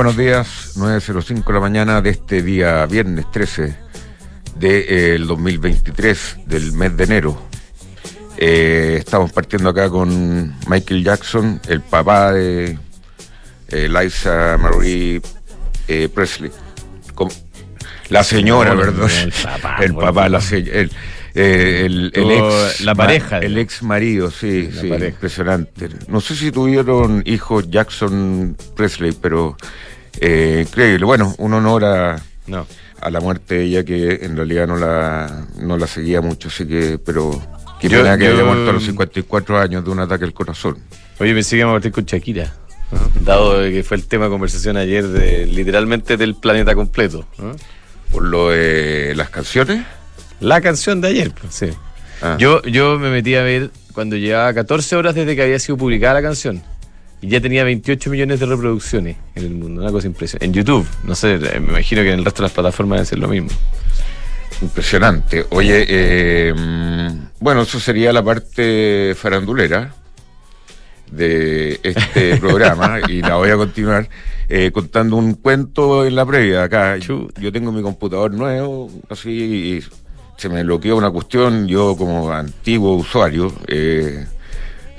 Buenos días, 9.05 de la mañana de este día viernes 13 del 2023, del mes de enero. Eh, estamos partiendo acá con Michael Jackson, el papá de eh, Liza Marie eh, Presley. Con- la señora, No, perdón. no, el papá, el papá, la se- el, eh, el- el ex la pareja, El ex marido, sí, sí, impresionante. No sé si tuvieron hijos Jackson Presley, pero eh, increíble. Bueno, un honor a, No. a la muerte de ella que en realidad no la, no la seguía mucho, así que, pero qué Yo- pena que yo- haya muerto a los 54 años de un ataque al corazón. Oye, pensé que íbamos a partir con Shakira. ¿no? Dado que fue el tema de conversación ayer de literalmente del planeta completo. ¿no? Por lo de las canciones. La canción de ayer, pues, sí. Ah. Yo, yo me metí a ver cuando llevaba 14 horas desde que había sido publicada la canción. Y ya tenía 28 millones de reproducciones en el mundo. Una cosa impresionante. En YouTube. No sé, eh, me imagino que en el resto de las plataformas debe ser lo mismo. Impresionante. Oye, eh, bueno, eso sería la parte farandulera de este programa y la voy a continuar eh, contando un cuento en la previa. Acá yo tengo mi computador nuevo, así, y se me bloqueó una cuestión. Yo, como antiguo usuario, eh,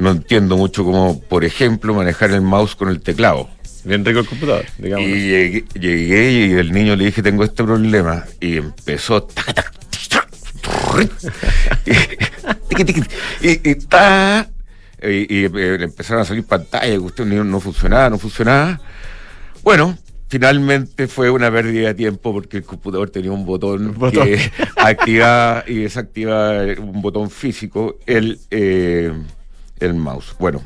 no entiendo mucho cómo, por ejemplo, manejar el mouse con el teclado. Bien rico el computador, digamos. Y llegué, llegué y el niño le dije, tengo este problema. Y empezó... tac, tac, tac, y, y, y ta, y- y, eh, empezaron a salir pantallas, que usted no, funcionaba, no funcionaba. Bueno, finalmente fue una pérdida de tiempo porque el computador tenía un botón, Botón. que activaba y desactivaba un botón físico, el, eh, el mouse. Bueno,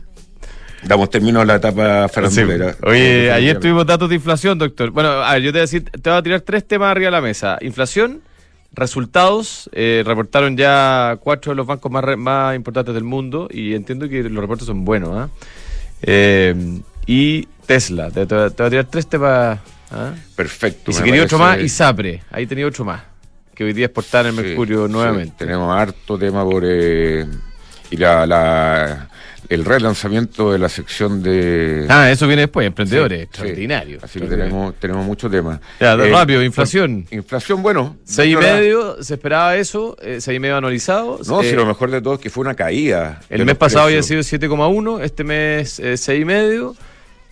damos término a la etapa Sí. farandulera. Oye, ayer tuvimos datos de inflación, doctor. Bueno, a ver, yo te voy a decir, te voy a tirar tres temas arriba de la mesa. Inflación, resultados, eh, reportaron ya cuatro de los bancos más, re- más importantes del mundo y entiendo que los reportes son buenos. ¿ah? Eh, y Tesla, te, te- te voy a tirar tres temas. ¿ah? Perfecto. Y si quería otro más, ISAPRE, ahí tenía otro más, que hoy día exportaron en Sí, Mercurio sí, nuevamente. tenemos harto tema por eh, y la, la- el relanzamiento de la sección de Ah, eso viene después, emprendedores, Sí, extraordinario. sí. Así que tenemos, tenemos mucho tema. Ya, Eh, rápido, inflación. Inflación, bueno. Seis y medio, se esperaba eso, eh, seis y medio anualizado. No, Eh, si lo mejor de todo es que fue una caída. El mes pasado precios. había sido 7,1, este mes eh, seis y medio.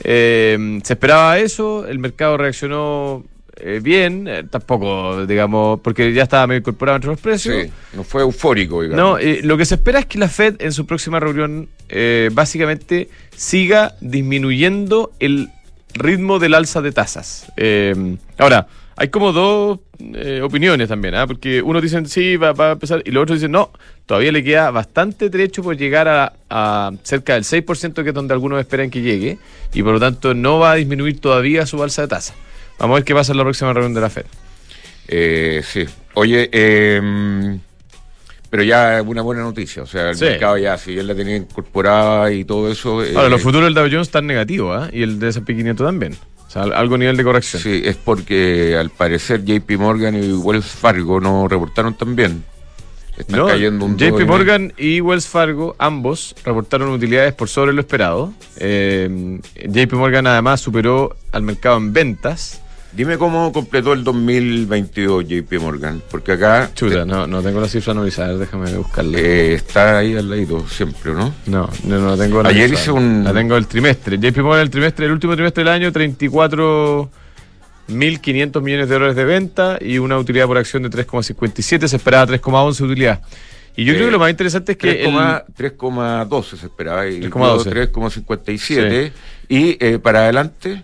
Se esperaba eso, el mercado reaccionó eh, bien, eh, tampoco, digamos, porque ya estaba medio incorporado entre los precios. Sí, no fue eufórico, digamos. No, eh, lo que se espera es que la Fed en su próxima reunión eh, básicamente siga disminuyendo el ritmo del alza de tasas. Eh, ahora, hay como dos eh, opiniones también, ¿ah? porque unos dicen sí, va, va a empezar, y los otros dicen no, todavía le queda bastante trecho por llegar a, a cerca del 6%, que es donde algunos esperan que llegue, y por lo tanto no va a disminuir todavía su alza de tasa. Vamos a ver qué pasa en la próxima reunión de la Fed. Eh, sí. Oye, eh, pero ya es una buena noticia. O sea, el Sí. mercado ya, si él la tenía incorporada y todo eso. eh, Ahora, los futuros del Dow Jones están negativos, ¿ah? Y el de S&P 500 también. O sea, al- algo nivel de corrección. Sí, es porque al parecer JP Morgan y Wells Fargo no reportaron tan bien. Están No, cayendo un JP 2,5. Morgan y Wells Fargo, ambos, reportaron utilidades por sobre lo esperado. Eh, JP Morgan además superó al mercado en ventas. Dime cómo completó el 2022 JP Morgan, porque acá Chuta, no, no tengo la cifra anualizada, déjame buscarla. eh, está ahí al lado siempre, ¿no? no, no, no la tengo Ayer hice un- La tengo el trimestre. JP Morgan el trimestre, el último trimestre del año, 34.500 millones de dólares de venta y una utilidad por acción de 3,57. Se esperaba 3,11 utilidad. Y yo Eh, creo que lo más interesante es que... el- 3,- 3,12 se esperaba y 3,12. 3,57 y eh, para adelante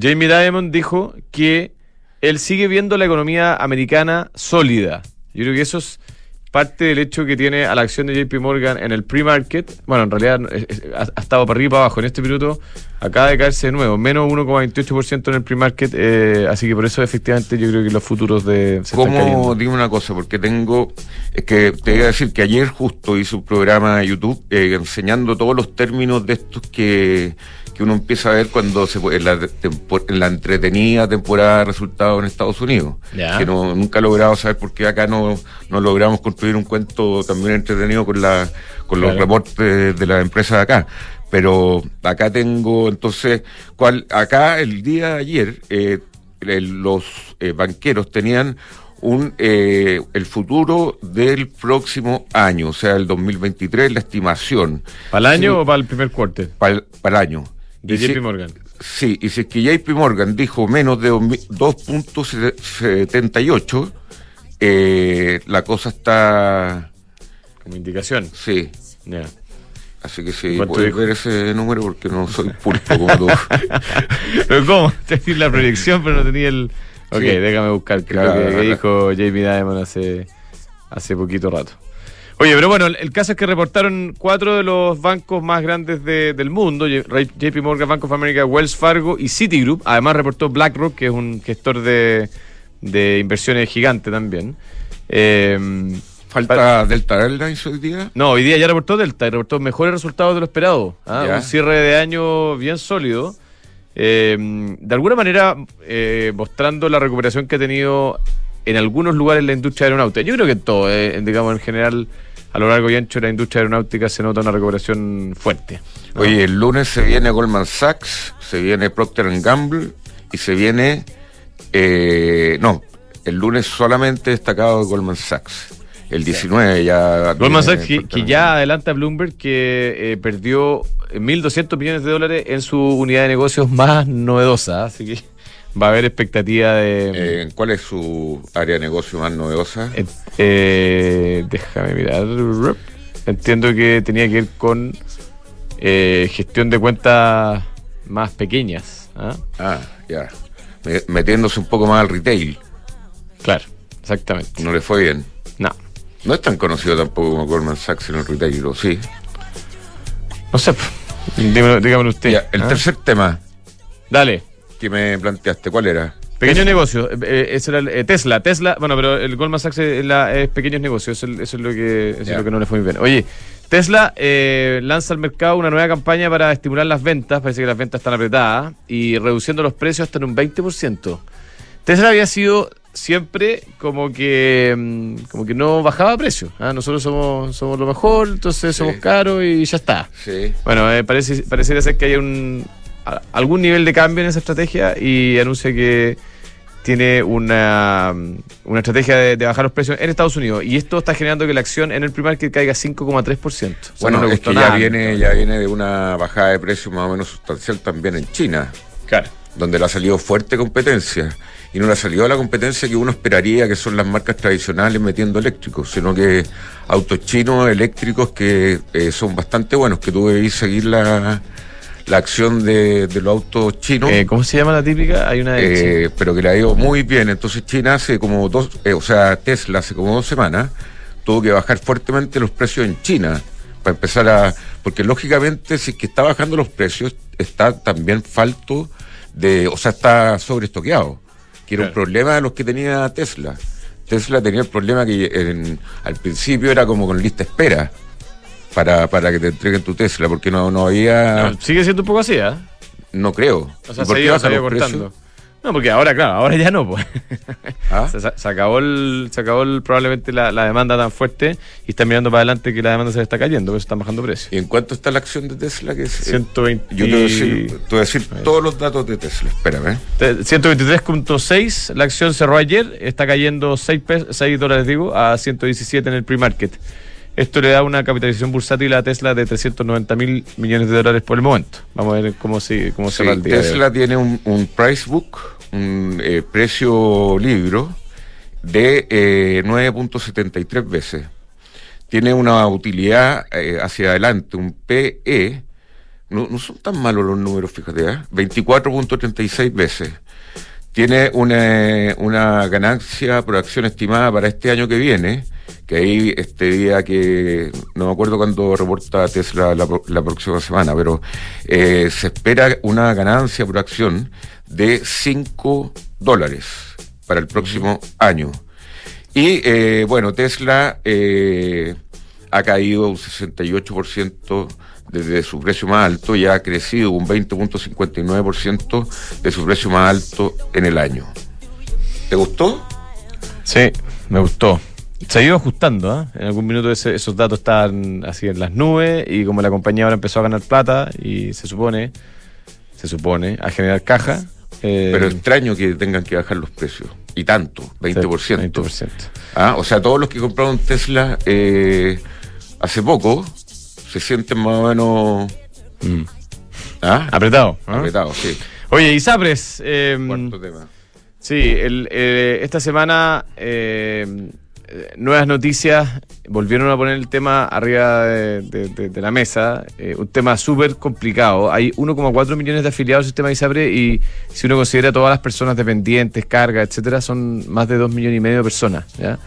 Jamie Dimon dijo que él sigue viendo la economía americana sólida. Yo creo que eso es parte del hecho que tiene a la acción de JP Morgan en el pre-market. Bueno, en realidad ha, estado para arriba y para abajo. En este minuto acaba de caerse de nuevo, menos 1,28% en el pre-market. eh, así que por eso efectivamente yo creo que los futuros de... se ¿Cómo? Dime una cosa, porque tengo. Es que te voy a decir que ayer justo hice un programa de YouTube eh, enseñando todos los términos de estos que, que uno empieza a ver cuando se en la, en la entretenida temporada de resultados en Estados Unidos. Ya. Que no, nunca he logrado saber por qué acá no, no logramos construir un cuento también entretenido con la con los Claro. reportes de las empresas de acá. Pero acá tengo, entonces, cuál acá el día de ayer, eh, los eh, banqueros tenían un eh, el futuro del próximo año, o sea, el 2023, la estimación ¿Para el año Sí. o para el primer para el, para el año. De si- JP Morgan. Sí, y si es que JP Morgan dijo menos de 2.78, eh, la cosa está, Como indicación. sí. Ya. Así que sí, ¿Cuánto puedes ver ese número porque no soy pulpo como tú. ¿Pero cómo? Te la proyección, pero no tenía el. Ok, Sí. déjame buscar Claro, lo que, dijo JP Diamond hace, hace poquito rato. Oye, pero bueno, el, caso es que reportaron cuatro de los bancos más grandes de- del mundo: JP Morgan, Bank of America, Wells Fargo y Citigroup. Además, reportó BlackRock, que es un gestor de, de inversiones gigante también. Eh, Falta Delta Airlines hoy día. no, hoy día ya reportó Delta y reportó mejores resultados de lo esperado. ¿ah? Un cierre de año bien sólido. Eh, de alguna manera eh, mostrando la recuperación que ha tenido en algunos lugares la industria aeronáutica. Yo creo que en todo, eh, digamos, en general, a lo largo y ancho de la industria aeronáutica se nota una recuperación fuerte. ¿no? Oye, el lunes se viene Goldman Sachs, se viene Procter Gamble y se viene. eh, no, el lunes solamente destacado Goldman Sachs. El 19 ya. Goldman Sachs, que, ya adelanta a Bloomberg que eh, perdió 1.200 millones de dólares en su unidad de negocios más novedosa. Así que va a haber expectativa de... Eh, ¿Cuál es su área de negocio más novedosa? Eh, eh, déjame mirar. Entiendo que tenía que ver con eh, gestión de cuentas más pequeñas. ¿ah? Ah, ya. Me- Metiéndose un poco más al retail. Claro, exactamente. No le fue bien. No, No es tan conocido tampoco como Goldman Sachs en el retail, ¿o sí? no sé. Dígamelo, dígamelo usted. Ya, el ¿ah? tercer tema Dale. Que me planteaste, ¿cuál era? Pequeños negocios. Eh, eh, ese era el- eh, Tesla. Tesla, bueno, pero el Goldman Sachs es, la- es pequeños negocios. Eso, es- eso es lo que, eso es lo que no le fue muy bien. Oye, Tesla eh, lanza al mercado una nueva campaña para estimular las ventas. Parece que las ventas están apretadas y reduciendo los precios hasta en un 20%. Tesla había sido siempre como que mm, como que no bajaba precio. ¿ah? Nosotros somos, somos lo mejor, entonces Sí. somos caros y ya está. Sí. Bueno, eh, parece, pareciera ser que hay un, a- algún nivel de cambio en esa estrategia y anuncia que tiene una, una estrategia de, de bajar los precios en Estados Unidos. Y esto está generando que la acción en el pre-market caiga 5,3%. O sea, Bueno, no es que ya viene, ya viene de una bajada de precios más o menos sustancial también en China, Claro. donde le ha salido fuerte competencia. Y no le ha salido la competencia que uno esperaría, que son las marcas tradicionales metiendo eléctricos, sino que autos chinos eléctricos que eh, son bastante buenos, que tú debís seguir la, la acción de, de los autos chinos. Eh, ¿Cómo se llama la típica? Hay una de Eh, pero que le ha ido muy bien. Entonces China hace como dos, eh, o sea, Tesla hace como dos semanas tuvo que bajar fuertemente los precios en China para empezar a, porque lógicamente si es que está bajando los precios está también falto de, o sea, está sobreestoqueado, que era un problema de los que tenía Tesla. Tesla tenía el problema que en- al principio era como con lista espera para, para que te entreguen tu Tesla, porque no, no había, No, sigue siendo un poco así, ¿ah? no creo. O sea, ¿Y por se los cortando. precios? No, porque ahora, claro, ahora ya no, pues. ¿Ah? Se, se acabó, el, se acabó el- probablemente la, la demanda tan fuerte y están mirando para adelante que la demanda se le está cayendo, por eso están bajando precios. ¿Y en cuánto está la acción de Tesla? Que es, eh, 120 yo te voy a decir, te voy a decir todos los datos de Tesla. Espérame. ¿eh? Te- 123.6, la acción cerró ayer, está cayendo 6, 6 dólares, digo, a 117 en el pre-market. Esto le da una capitalización bursátil a Tesla de 390 mil millones de dólares por el momento. Vamos a ver cómo, se cómo Sí, cerra el día. Tesla tiene un, un price book, un eh, precio libro de eh, 9.73 veces. Tiene una utilidad eh, hacia adelante, un PE. No, no son tan malos los números, fíjate, ¿eh? 24.36 veces. Tiene una, una ganancia por acción estimada para este año que viene, que ahí este día que no me acuerdo cuándo reporta Tesla la próxima semana, pero eh, se espera una ganancia por acción de 5 dólares para el próximo año. Y eh, bueno, Tesla eh, ha caído un 68% desde su precio más alto y ha crecido un 20.59% de su precio más alto en el año. ¿Te gustó? Sí, me gustó. Se ha ido ajustando, ¿ah? En algún minuto ese- esos datos estaban así en las nubes y como la compañía ahora empezó a ganar plata y se supone, se supone, a generar caja. eh, Pero extraño que tengan que bajar los precios. Y tanto, 20%. 20%. Ah, o sea, todos los que compraron Tesla eh, hace poco se sienten más o menos Mm. ¿ah? Apretado. apretados. Sí. Oye, Isapres, eh, Cuarto tema. Sí, el, eh, esta semana eh, eh, nuevas noticias volvieron a poner el tema arriba de, de- de- de la mesa, eh, un tema súper complicado. Hay 1,4 millones de afiliados al sistema ISAPRE y si uno considera todas las personas dependientes, cargas, etcétera, son más de 2 millones y medio de personas. ¿ya?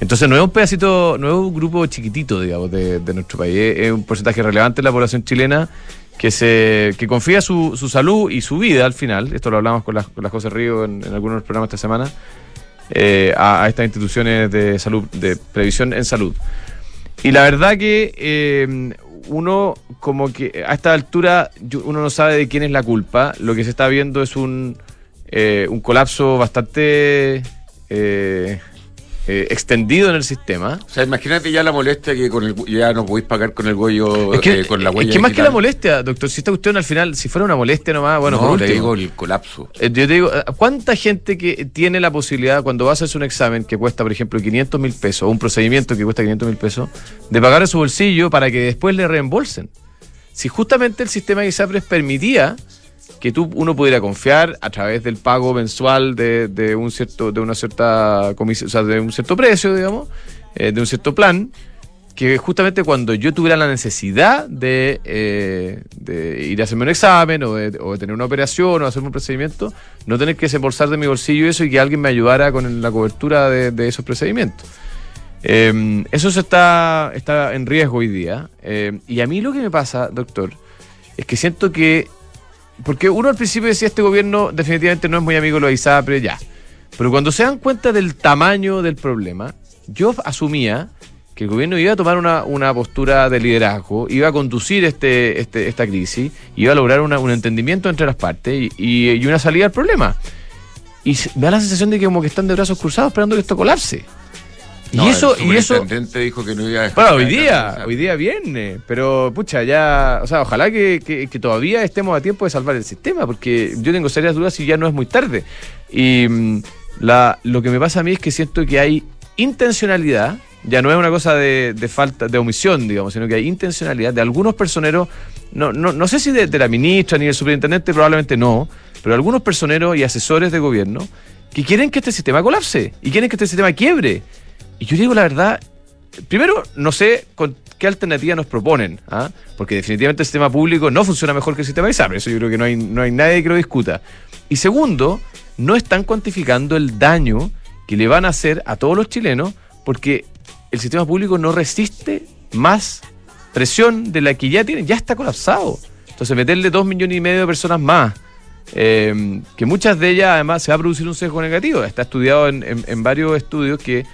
Entonces no es un pedacito, no es un grupo chiquitito, digamos, de, de nuestro país. Es, un porcentaje relevante de la población chilena que se que confía su, su salud y su vida al final. Esto lo hablamos con las, con las José Río en, en algunos programas esta semana. eh, a, estas instituciones de salud, de previsión en salud. Y la verdad que eh, uno, como que a esta altura, uno no sabe de quién es la culpa. Lo que se está viendo es un, eh, un colapso bastante eh, extendido en el sistema. O sea, imagínate ya la molestia que con el, ya no podéis pagar con el huello, Es que, eh, con la es huella que más que la molestia, doctor, si esta cuestión al final, si fuera una molestia nomás, bueno, no, por te digo el colapso. Eh, Yo te digo, eh, ¿cuánta gente que tiene la posibilidad, cuando vas a hacer un examen que cuesta, por ejemplo, 500 mil pesos, o un procedimiento que cuesta 500 mil pesos, de pagar de su bolsillo para que después le reembolsen? Si justamente el sistema de ISAPRES permitía que tú, uno pudiera confiar a través del pago mensual de, de un cierto, de una cierta comisión, o sea, de un cierto precio, digamos, eh, de un cierto plan, que justamente cuando yo tuviera la necesidad de, eh, de ir a hacerme un examen o de, o de tener una operación o hacerme un procedimiento, no tener que desembolsar de mi bolsillo eso y que alguien me ayudara con la cobertura de, esos procedimientos. Eh, eso se está, está en riesgo hoy día. Y a mí lo que me pasa, doctor, es que siento que. Porque uno al principio decía este gobierno definitivamente no es muy amigo de los ISAPRE, ya. Pero cuando se dan cuenta del tamaño del problema, yo asumía que el gobierno iba a tomar una, una postura de liderazgo, iba a conducir este, este, esta crisis, iba a lograr una- un entendimiento entre las partes y, y- y una salida al problema. Y me da la sensación de que como que están de brazos cruzados esperando que esto colapse. No, y eso, el y eso, dijo que no iba a dejar bueno, hoy día, hoy día viernes, pero pucha, ya, o sea, ojalá que, que- que todavía estemos a tiempo de salvar el sistema, porque yo tengo serias dudas si ya no es muy tarde. Y mm, la, lo que me pasa a mí es que siento que hay intencionalidad, ya no es una cosa de, de falta, de omisión, digamos, sino que hay intencionalidad de algunos personeros, no, no, no sé si de, de la ministra ni del superintendente, probablemente no, pero algunos personeros y asesores de gobierno que quieren que este sistema colapse y quieren que este sistema quiebre. Y yo digo la verdad, primero, no sé con qué alternativa nos proponen, ¿ah? porque definitivamente el sistema público no funciona mejor que el sistema de ISAPRE, eso yo creo que no hay, no hay nadie que lo discuta. Y segundo, no están cuantificando el daño que le van a hacer a todos los chilenos, porque el sistema público no resiste más presión de la que ya tiene, ya está colapsado. Entonces, meterle dos millones y medio de personas más, eh, que muchas de ellas además se va a producir un sesgo negativo. Está estudiado en varios estudios que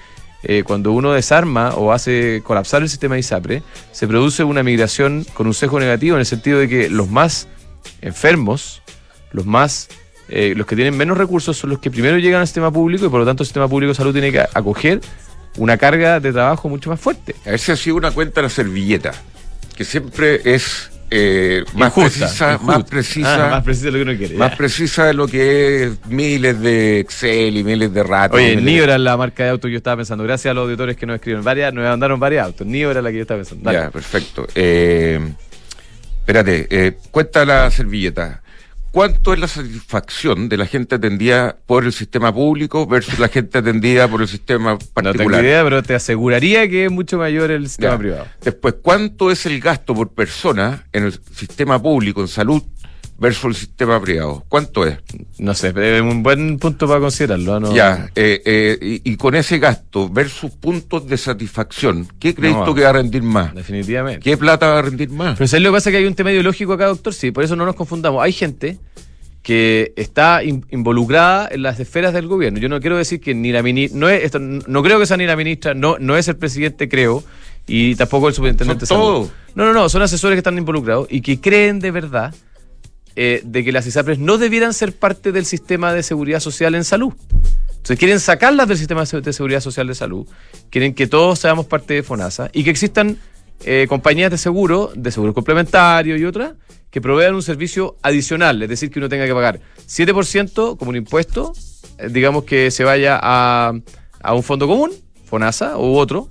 eh, cuando uno desarma o hace colapsar el sistema ISAPRE, se produce una migración con un sesgo negativo en el sentido de que los más enfermos, los más eh, los que tienen menos recursos son los que primero llegan al sistema público y por lo tanto el sistema público de salud tiene que acoger una carga de trabajo mucho más fuerte. A ver si ha sido una cuenta la servilleta, que siempre es eh, más Injusta, precisa, injusta. más precisa, Ah, más precisa de lo que uno quiere. más ya. precisa de lo que es miles de Excel y miles de ratos. Oye, de- era la marca de auto que yo estaba pensando. Gracias a los auditores que nos escribieron. Varias, nos mandaron varios autos. Nio era la que yo estaba pensando. Dale. Ya, perfecto. Eh, espérate, eh, cuenta la servilleta. ¿Cuánto es la satisfacción de la gente atendida por el sistema público versus la gente atendida por el sistema No tengo particular? idea, pero te aseguraría que es mucho mayor el sistema Ya. privado. Después, ¿cuánto es el gasto por persona en el sistema público en salud versus el sistema privado? ¿Cuánto es? No sé, pero es un buen punto para considerarlo. ¿no? Ya, eh, eh, y, y con ese gasto versus puntos de satisfacción, ¿qué crees No, tú que va a rendir más? Definitivamente. ¿Qué plata va a rendir más? Pero ¿sabes lo que pasa? Que hay un tema ideológico acá, doctor. Sí, por eso no nos confundamos. Hay gente que está in- involucrada en las esferas del gobierno. Yo no quiero decir que ni la ministra, no, es, esto, no creo que sea ni la ministra, no, no es el presidente, creo, y tampoco el superintendente. Son. No, no, no, son asesores que están involucrados y que creen de verdad eh, de que las ISAPRES no debieran ser parte del sistema de seguridad social en salud. Entonces quieren sacarlas del sistema de seguridad social de salud, quieren que todos seamos parte de FONASA y que existan eh, compañías de seguro, de seguro complementario y otras, que provean un servicio adicional, es decir, que uno tenga que pagar 7% como un impuesto, eh, digamos que se vaya a, a un fondo común, FONASA u otro,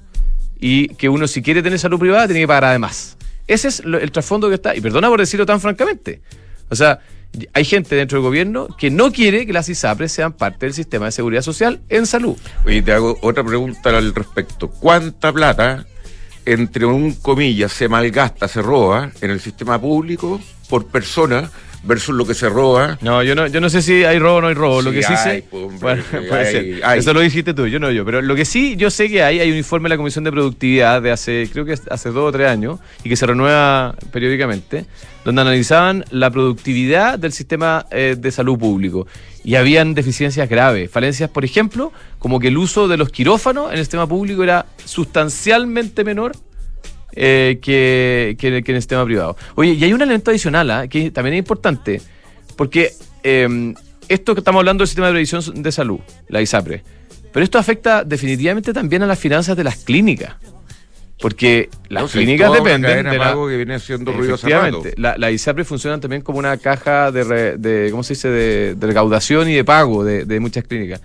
y que uno si quiere tener salud privada tiene que pagar además. Ese es el trasfondo que está, y perdona por decirlo tan francamente. O sea, hay gente dentro del gobierno que no quiere que las ISAPRES sean parte del sistema de seguridad social en salud. Oye, te hago otra pregunta al respecto. ¿Cuánta plata, entre un comillas, se malgasta, se roba en el sistema público por persona versus lo que se roba. No, yo no, yo no sé si hay robo o no hay robo. lo que sí sé. Pues, Eso lo dijiste tú, yo no yo. Pero lo que sí yo sé que hay, hay un informe de la Comisión de Productividad de hace, creo que hace dos o tres años, y que se renueva periódicamente, donde analizaban la productividad del sistema eh, de salud público. Y habían deficiencias graves, falencias, por ejemplo, como que el uso de los quirófanos en el sistema público era sustancialmente menor eh, que, que, en el sistema privado. Oye, y hay un elemento adicional ¿ah? que también es importante, porque em, esto que estamos hablando del sistema de previsión de salud, la ISAPRE, pero esto afecta definitivamente también a las finanzas de las clínicas. Porque las clínicas dependen de la, que viene siendo la, la ISAPRE funciona también como una caja de, de ¿cómo se dice? De, recaudación y de pago de, de muchas clínicas.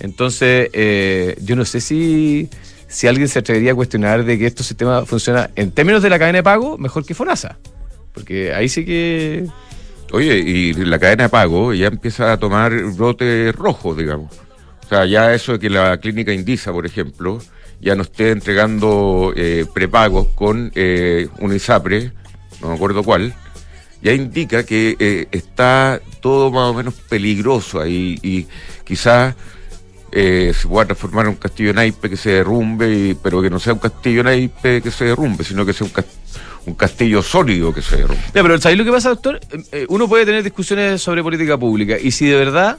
Entonces, eh, yo no sé si si alguien se atrevería a cuestionar de que este sistema funciona en términos de la cadena de pago mejor que FONASA. Porque ahí sí que... Oye, y la cadena de pago ya empieza a tomar brote rojo, digamos. O sea, ya eso de que la clínica Indisa, por ejemplo, ya no esté entregando eh, prepagos con eh, un ISAPRE, no me acuerdo cuál, ya indica que eh, está todo más o menos peligroso ahí y quizás eh, se pueda transformar en un castillo naipe que se derrumbe, pero que no sea un castillo naipe que se derrumbe, sino que sea un, castillo sólido que se derrumbe. Ya, pero ¿sabéis lo que pasa, doctor? Eh, eh, uno puede tener discusiones sobre política pública y si de verdad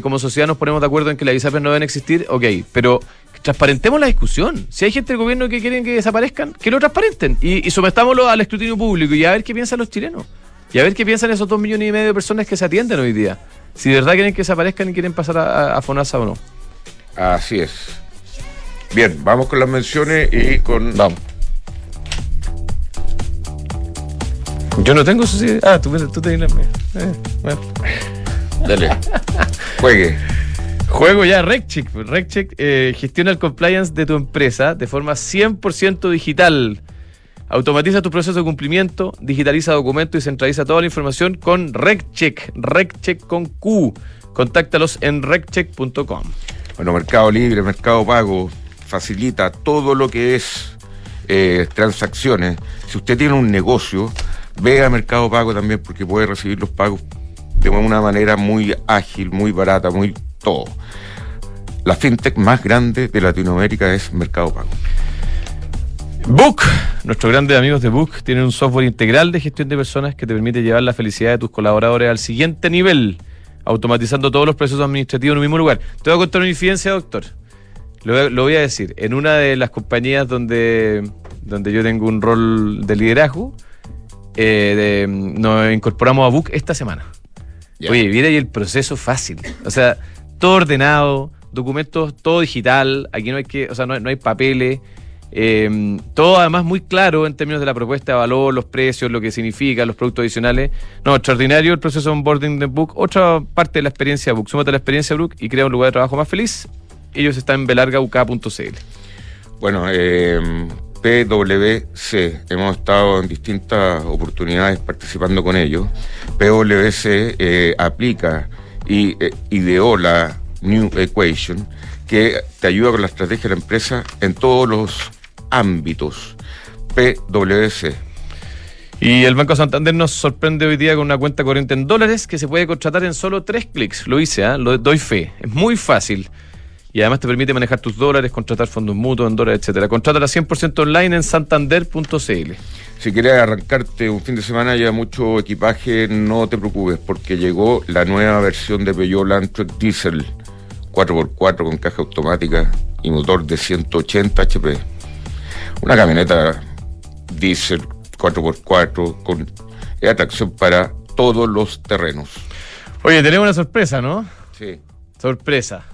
como sociedad nos ponemos de acuerdo en que las ISAPRES no deben existir, ok, pero transparentemos la discusión. Si hay gente del gobierno que quieren que desaparezcan, que lo transparenten y, y sometámoslo al escrutinio público y a ver qué piensan los chilenos. Y a ver qué piensan esos dos millones y medio de personas que se atienden hoy día si de verdad quieren que desaparezcan y quieren pasar a, FONASA o no. Así es. Bien, vamos con las menciones y con. Vamos. Yo no tengo eso. Ah, tú, tú tienes. Eh, bueno. Dale. Juegue. Juego ya, RecCheck. RecCheck eh, gestiona el compliance de tu empresa de forma 100% digital. Automatiza tu proceso de cumplimiento, digitaliza documentos y centraliza toda la información con RecCheck. RecCheck con Q. Contáctalos en reccheck.com. Bueno, Mercado Libre, Mercado Pago, facilita todo lo que es eh, transacciones. Si usted tiene un negocio, vea Mercado Pago también porque puede recibir los pagos de una manera muy ágil, muy barata, muy todo. La fintech más grande de Latinoamérica es Mercado Pago. Book, nuestros grandes amigos de Book tienen un software integral de gestión de personas que te permite llevar la felicidad de tus colaboradores al siguiente nivel, automatizando todos los procesos administrativos en un mismo lugar. Te voy a contar una infidencia, doctor. Lo, voy a decir. En una de las compañías donde, donde yo tengo un rol de liderazgo, eh, nos incorporamos a Book esta semana. Oye, viene ahí el proceso fácil. O sea, todo ordenado, documentos, todo digital. Aquí no hay que, o sea, no, no hay papeles. Eh, todo además muy claro en términos de la propuesta de valor, los precios, lo que significa, los productos adicionales. No, extraordinario el proceso de onboarding de Book. Otra parte de la experiencia Book. Súmate la experiencia Book y crea un lugar de trabajo más feliz. Ellos están en belargauk.cl. Bueno, eh, PwC, hemos estado en distintas oportunidades participando con ellos. PwC eh, aplica y ideó la New Equation que te ayuda con la estrategia de la empresa en todos los ámbitos. PwC. Y el Banco Santander nos sorprende hoy día con una cuenta corriente en dólares que se puede contratar en solo tres clics. Lo hice, ¿eh? lo doy fe. Es muy fácil. Y además te permite manejar tus dólares, contratar fondos mutuos en dólares, etcétera. Contrátala 100% online en santander.cl. Si quieres arrancarte un fin de semana ya mucho equipaje, no te preocupes porque llegó la nueva versión de Peugeot Landtrek Diesel 4x4 con caja automática y motor de 180 HP. Una camioneta diésel 4x4 con atracción para todos los terrenos. Oye, tenemos una sorpresa, ¿no? Sí. Sorpresa.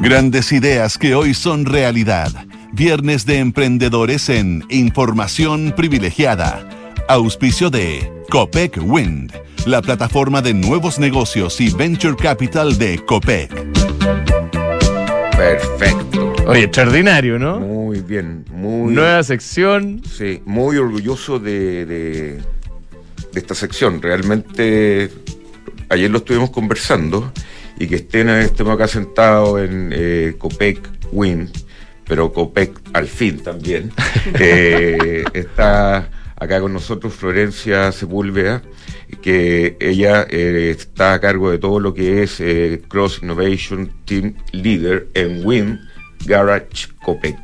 Grandes ideas que hoy son realidad. Viernes de Emprendedores en Información Privilegiada. Auspicio de Copec Wind, la plataforma de nuevos negocios y venture capital de Copec. Perfecto. Oye, extraordinario, ¿no? Muy bien, muy Nueva sección. Sí, muy orgulloso de, de, de esta sección. Realmente, ayer lo estuvimos conversando y que estén, estemos acá sentados en eh, Copec Win, pero Copec al fin también. Eh, está acá con nosotros Florencia Sepúlveda, que ella eh, está a cargo de todo lo que es eh, Cross Innovation Team Leader en Win Garage Copec.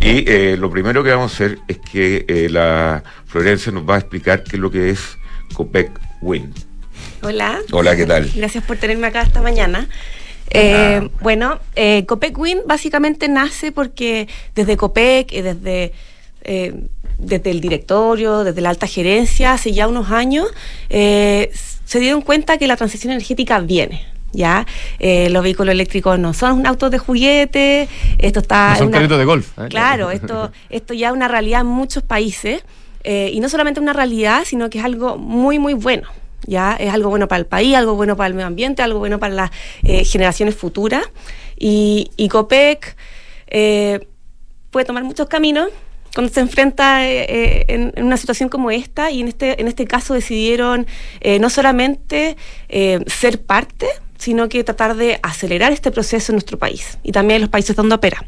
Y eh, lo primero que vamos a hacer es que la Florencia nos va a explicar qué es lo que es Copec Win. Hola. Hola, ¿qué tal? Gracias por tenerme acá esta mañana. Eh, bueno, eh, Copec Win básicamente nace porque desde Copec y desde, eh, desde el directorio, desde la alta gerencia, hace ya unos años, eh, se dieron cuenta que la transición energética viene. Ya, Eh, los vehículos eléctricos no son autos de juguete, esto está No son una- carritos de golf. ¿eh? Claro, esto, esto ya es una realidad en muchos países y no solamente una realidad, sino que es algo muy, muy bueno. Ya es algo bueno para el país, algo bueno para el medio ambiente, algo bueno para las eh, generaciones futuras. Y, y COPEC eh, puede tomar muchos caminos cuando se enfrenta eh, eh, en, una situación como esta y en este, en este caso decidieron eh, no solamente eh, ser parte, sino que tratar de acelerar este proceso en nuestro país y también en los países donde opera.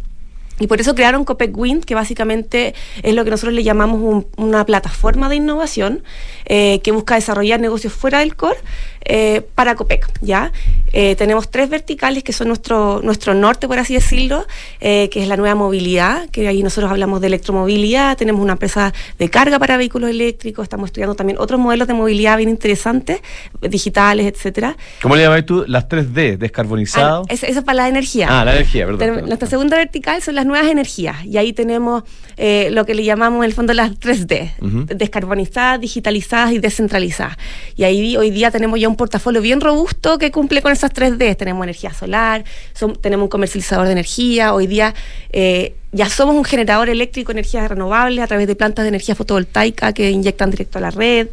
Y por eso crearon Copec Wind, que básicamente es lo que nosotros le llamamos un- una plataforma de innovación que busca desarrollar negocios fuera del core eh, para Copec. ¿ya? Eh, tenemos tres verticales que son nuestro, nuestro norte, por así decirlo, eh, que es la nueva movilidad, que ahí nosotros hablamos de electromovilidad, tenemos una empresa de carga para vehículos eléctricos, estamos estudiando también otros modelos de movilidad bien interesantes, digitales, etcétera. ¿Cómo le llamáis tú? Las 3D, descarbonizado. Ah, esa es para la energía. Ah, la energía, perdón, Tenemos- perdón. Nuestra segunda vertical son las nuevas energías. Y ahí tenemos eh, lo que le llamamos en el fondo las 3D, Ujú. descarbonizadas, digitalizadas y descentralizadas. Y ahí hoy día tenemos ya un portafolio bien robusto que cumple con esas 3D. Tenemos energía solar, tenemos un comercializador de energía. Hoy día eh, ya somos un generador eléctrico de energías renovables a través de plantas de energía fotovoltaica que inyectan directo a la red.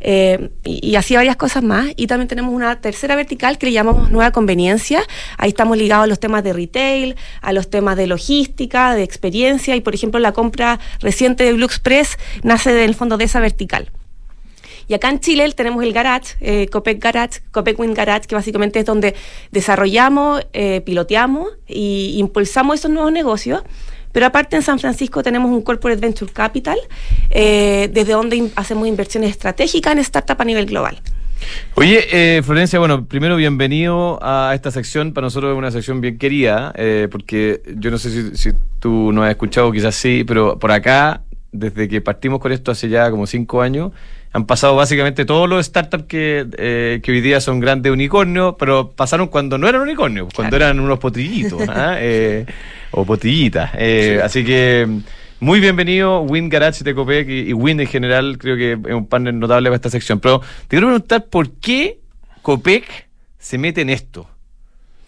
Eh, y, y así varias cosas más. Y también tenemos una tercera vertical que le llamamos nueva conveniencia. Ahí estamos ligados a los temas de retail, a los temas de logística, de experiencia. Y por ejemplo, la compra reciente de Blue Express nace del fondo de esa vertical. Y acá en Chile tenemos el Garage, eh, Copec Garage, Copec Wind Garage, que básicamente es donde desarrollamos, eh, piloteamos e impulsamos esos nuevos negocios. Pero aparte en San Francisco tenemos un Corporate Venture Capital, eh, desde donde hacemos inversiones estratégicas en startup a nivel global. Oye, eh, Florencia, bueno, primero bienvenido a esta sección. Para nosotros es una sección bien querida, porque yo no sé si, si tú nos has escuchado, quizás sí, pero por acá, desde que partimos con esto hace ya como cinco años, han pasado básicamente todos los startups que, eh, que hoy día son grandes unicornios, pero pasaron cuando no eran unicornios, cuando eran unos potrillitos ¿ah? Eh, o potillitas. Eh, Sí. Así que muy bienvenido, Win Garage de Copec y, y Win en general, creo que es un partner notable para esta sección. Pero te quiero preguntar por qué Copec se mete en esto.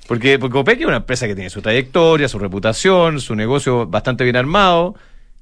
Porque, porque Copec es una empresa que tiene su trayectoria, su reputación, su negocio bastante bien armado.